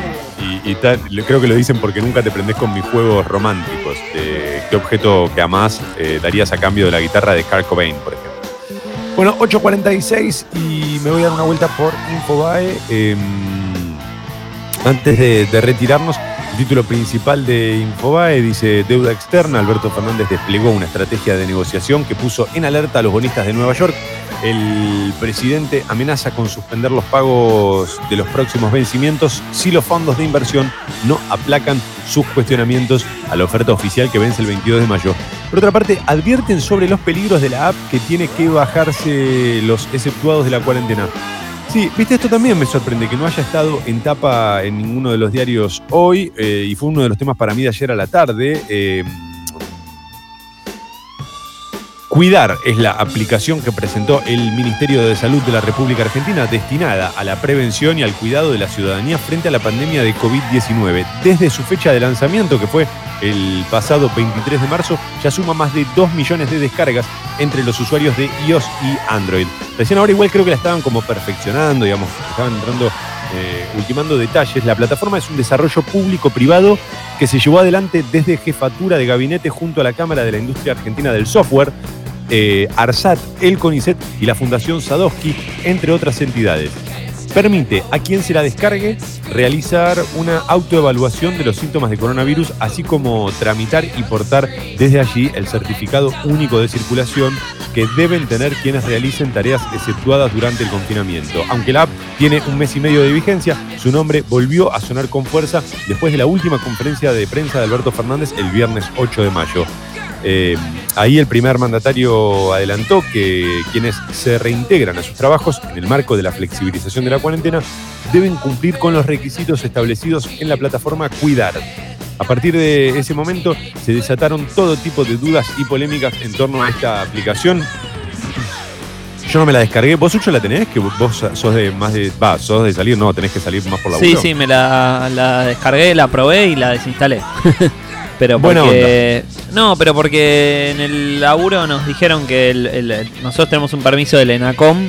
y, y tal, le- creo que lo dicen porque nunca te prendés con mis juegos románticos. ¿Qué objeto que amás eh, darías a cambio de la guitarra de Kurt Cobain, por ejemplo? Bueno, 8.46 y me voy a dar una vuelta por Infobae. Eh, antes de, de retirarnos, el título principal de Infobae dice deuda externa. Alberto Fernández desplegó una estrategia de negociación que puso en alerta a los bonistas de Nueva York. El presidente amenaza con suspender los pagos de los próximos vencimientos si los fondos de inversión no aplacan sus cuestionamientos a la oferta oficial que vence el 22 de mayo. Por otra parte, advierten sobre los peligros de la app que tiene que bajarse los exceptuados de la cuarentena. Sí, viste, esto también me sorprende que no haya estado en tapa en ninguno de los diarios hoy eh, y fue uno de los temas para mí de ayer a la tarde. eh, Cuidar es la aplicación que presentó el Ministerio de Salud de la República Argentina destinada a la prevención y al cuidado de la ciudadanía frente a la pandemia de COVID-19. Desde su fecha de lanzamiento, que fue el pasado 23 de marzo, ya suma más de 2 millones de descargas entre los usuarios de iOS y Android. Recién ahora igual creo que la estaban como perfeccionando, digamos, estaban entrando, eh, ultimando detalles. La plataforma es un desarrollo público-privado que se llevó adelante desde jefatura de gabinete junto a la Cámara de la Industria Argentina del Software, eh, ARSAT, el CONICET y la Fundación Sadowski, entre otras entidades. Permite a quien se la descargue realizar una autoevaluación de los síntomas de coronavirus, así como tramitar y portar desde allí el certificado único de circulación que deben tener quienes realicen tareas exceptuadas durante el confinamiento. Aunque la app tiene un mes y medio de vigencia, su nombre volvió a sonar con fuerza después de la última conferencia de prensa de Alberto Fernández el viernes 8 de mayo. Eh, ahí el primer mandatario adelantó que quienes se reintegran a sus trabajos en el marco de la flexibilización de la cuarentena deben cumplir con los requisitos establecidos en la plataforma Cuidar. A partir de ese momento se desataron todo tipo de dudas y polémicas en torno a esta aplicación. Yo no me la descargué. ¿Vos, Sucho, la tenés? Que vos sos de más de. Va, sos de salir, no, tenés que salir más por la Sí, sí, me la, la descargué, la probé y la desinstalé. pero Buena porque. No, pero porque en el laburo nos dijeron que el- el- nosotros tenemos un permiso del ENACOM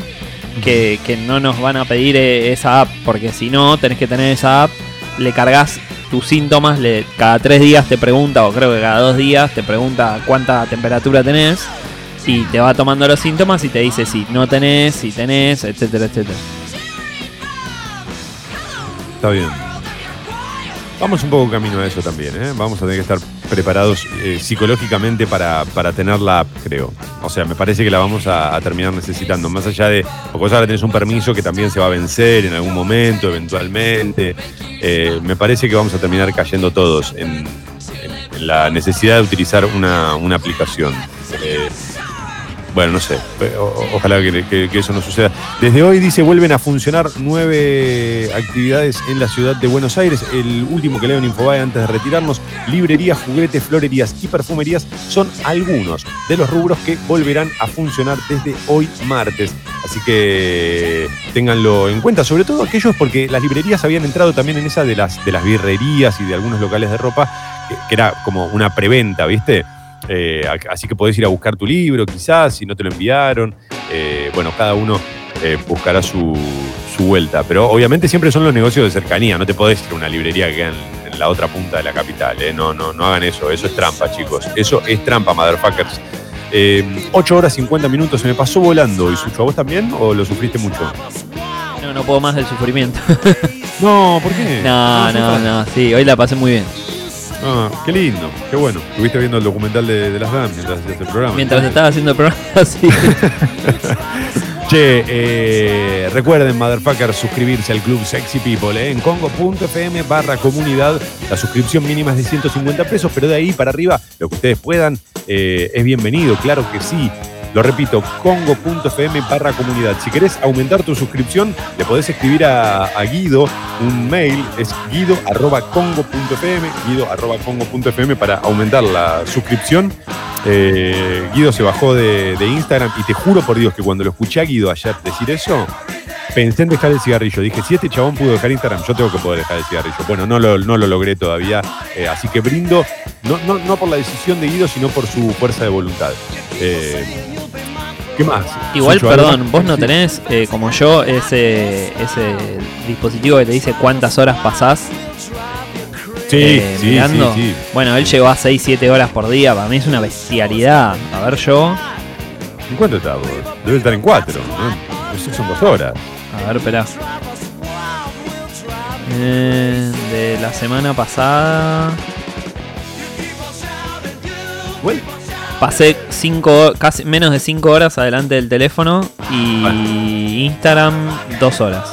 que, que no nos van a pedir eh, esa app, porque si no, tenés que tener esa app, le cargas tus síntomas, le, cada tres días te pregunta, o creo que cada dos días te pregunta cuánta temperatura tenés, y te va tomando los síntomas y te dice si no tenés, si tenés, etcétera, etcétera. Está bien. Vamos un poco camino a eso también, ¿eh? Vamos a tener que estar preparados eh, psicológicamente para, para tener la app, creo. O sea, me parece que la vamos a, terminar necesitando. Más allá de. Porque ahora tenés un permiso que también se va a vencer en algún momento, eventualmente. Eh, me parece que vamos a terminar cayendo todos en la necesidad de utilizar una, una aplicación. Eh, bueno, no sé. Ojalá que, eso no suceda. Desde hoy dice vuelven a funcionar nueve actividades en la ciudad de Buenos Aires. El último que leo en Infobae antes de retirarnos. Librerías, juguetes, florerías y perfumerías son algunos de los rubros que volverán a funcionar desde hoy martes. Así que ténganlo en cuenta, sobre todo aquellos porque las librerías habían entrado también en esa de las, de las birrerías y de algunos locales de ropa, que era como una preventa, ¿viste? Eh, así que podés ir a buscar tu libro, quizás, si no te lo enviaron. Eh, bueno, cada uno eh, buscará su, su vuelta. Pero obviamente siempre son los negocios de cercanía. No te podés ir a una librería que queda en, en la otra punta de la capital. ¿eh? No, no, no hagan eso. Eso es trampa, chicos. Eso es trampa, motherfuckers. Eh, 8 horas 50 minutos. Se me pasó volando. ¿Y Sucho, a vos también? ¿O lo sufriste mucho? No, no puedo más del sufrimiento. No, ¿por qué? No, no, no, sí, hoy la pasé muy bien. Ah, qué lindo, qué bueno. Estuviste viendo el documental de, de las DAM mientras hacías el programa. Mientras estaba haciendo el programa, sí. Che, eh, recuerden, motherfuckers, suscribirse al Club Sexy People eh, en congo.fm barra comunidad. La suscripción mínima es de 150 pesos, pero de ahí para arriba, lo que ustedes puedan, eh, es bienvenido, claro que sí. Lo repito, congo.fm barra comunidad. Si querés aumentar tu suscripción, le podés escribir a, Guido un mail, es guido arroba para aumentar la suscripción. Eh, Guido se bajó de, de Instagram y te juro por Dios que cuando lo escuché a Guido ayer decir eso, pensé en dejar el cigarrillo. Dije, si este chabón pudo dejar Instagram, yo tengo que poder dejar el cigarrillo. Bueno, no lo, no lo logré todavía, eh, así que brindo, no, no, no por la decisión de Guido, sino por su fuerza de voluntad. Eh, ¿Qué más? Igual, Sucho, ¿algo perdón, vos no tenés, eh, como yo, ese, ese dispositivo que te dice cuántas horas pasás Sí, eh, sí, mirando. sí. Bueno, él llegó a 6-7 horas por día. Para mí es una bestialidad. A ver, yo. ¿En cuánto está vos? Debe estar en cuatro, ¿no? Eso son dos horas. A ver, espera. Eh, de la semana pasada. Igual, Pasé cinco, casi menos de 5 horas adelante del teléfono y Instagram 2 horas.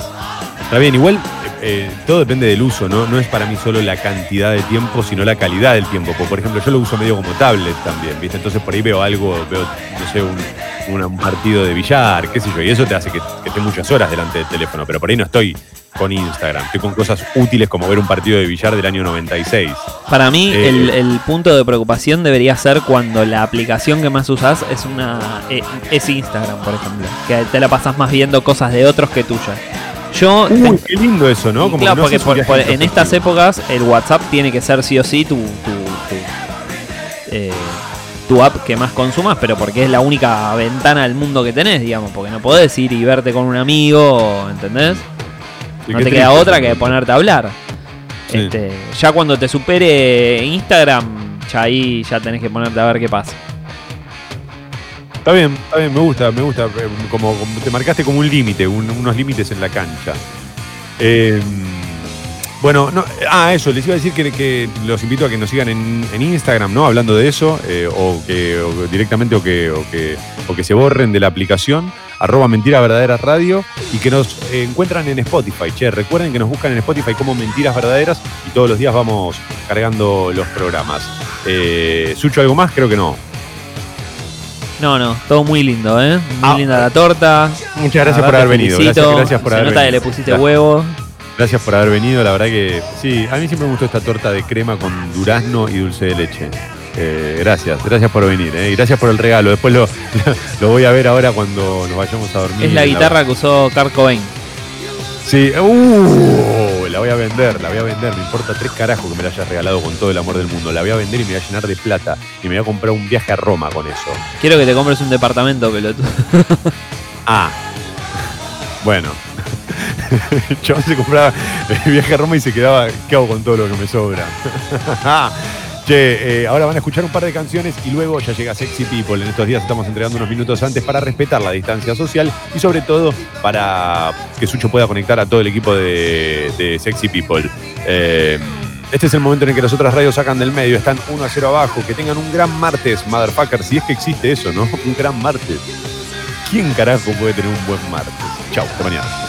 Está bien, igual eh, eh, todo depende del uso, ¿no? No es para mí solo la cantidad de tiempo, sino la calidad del tiempo. Por por ejemplo, yo lo uso medio como tablet también, ¿viste? Entonces por ahí veo algo, veo, no sé, un, un partido de billar, qué sé yo, y eso te hace que, que esté muchas horas delante del teléfono, pero por ahí no estoy con Instagram, estoy con cosas útiles como ver un partido de billar del año 96. Para mí, Eh, el, el punto de preocupación debería ser cuando la aplicación que más usás es una eh, es Instagram, por ejemplo. Que te la pasás más viendo cosas de otros que tuyas. Yo. Uy, qué lindo eso, ¿no? Como claro, que no porque por- por- en estas épocas el WhatsApp tiene que ser sí o sí tu, tu, tu, eh, tu app que más consumas, pero porque es la única ventana del mundo que tenés, digamos, porque no podés ir y verte con un amigo, ¿entendés? No te queda otra que ponerte a hablar. Sí. Este, ya cuando te supere Instagram, ya ahí ya tenés que ponerte a ver qué pasa. Está bien, está bien, me gusta, me gusta. eh, Como, como te marcaste como un límite, un- unos límites en la cancha. Eh, bueno, no, ah, eso, les iba a decir que, que los invito a que nos sigan en, en Instagram, ¿no? Hablando de eso, eh, o que o directamente o que, o, que, o que se borren de la aplicación, arroba mentira verdadera radio, y que nos eh, encuentran en Spotify. Che, recuerden que nos buscan en Spotify como mentiras verdaderas y todos los días vamos cargando los programas. Eh, ¿Sucho algo más? Creo que no. No, no, todo muy lindo, ¿eh? Muy Ah, linda la torta. Muchas gracias por haber venido. Gracias, gracias por Se haber nota que le pusiste Gracias. huevo. Gracias por haber venido, la verdad que sí, a mí siempre me gustó esta torta de crema con durazno y dulce de leche. Eh, gracias, gracias por venir, eh, y gracias por el regalo. Después lo, lo voy a ver ahora cuando nos vayamos a dormir. Es la guitarra que usó Kurt Cobain. Sí, uh, la voy a vender, la voy a vender. Me importa tres carajos que me la hayas regalado con todo el amor del mundo. La voy a vender y me voy a llenar de plata. Y me voy a comprar un viaje a Roma con eso. Quiero que te compres un departamento, pelotudo. Ah, bueno. Yo se compraba el viaje a Roma y se quedaba, ¿qué hago con todo lo que me sobra? Che, eh, ahora van a escuchar un par de canciones y luego ya llega Sexy People. En estos días estamos entregando unos minutos antes para respetar la distancia social y sobre todo para que Sucho pueda conectar a todo el equipo de, de Sexy People. Eh, este es el momento en el que las otras radios sacan del medio, están 1 a 0 abajo. Que tengan un gran martes, motherfucker, si es que existe eso, ¿no? Un gran martes. ¿Quién carajo puede tener un buen martes? Chau, hasta mañana.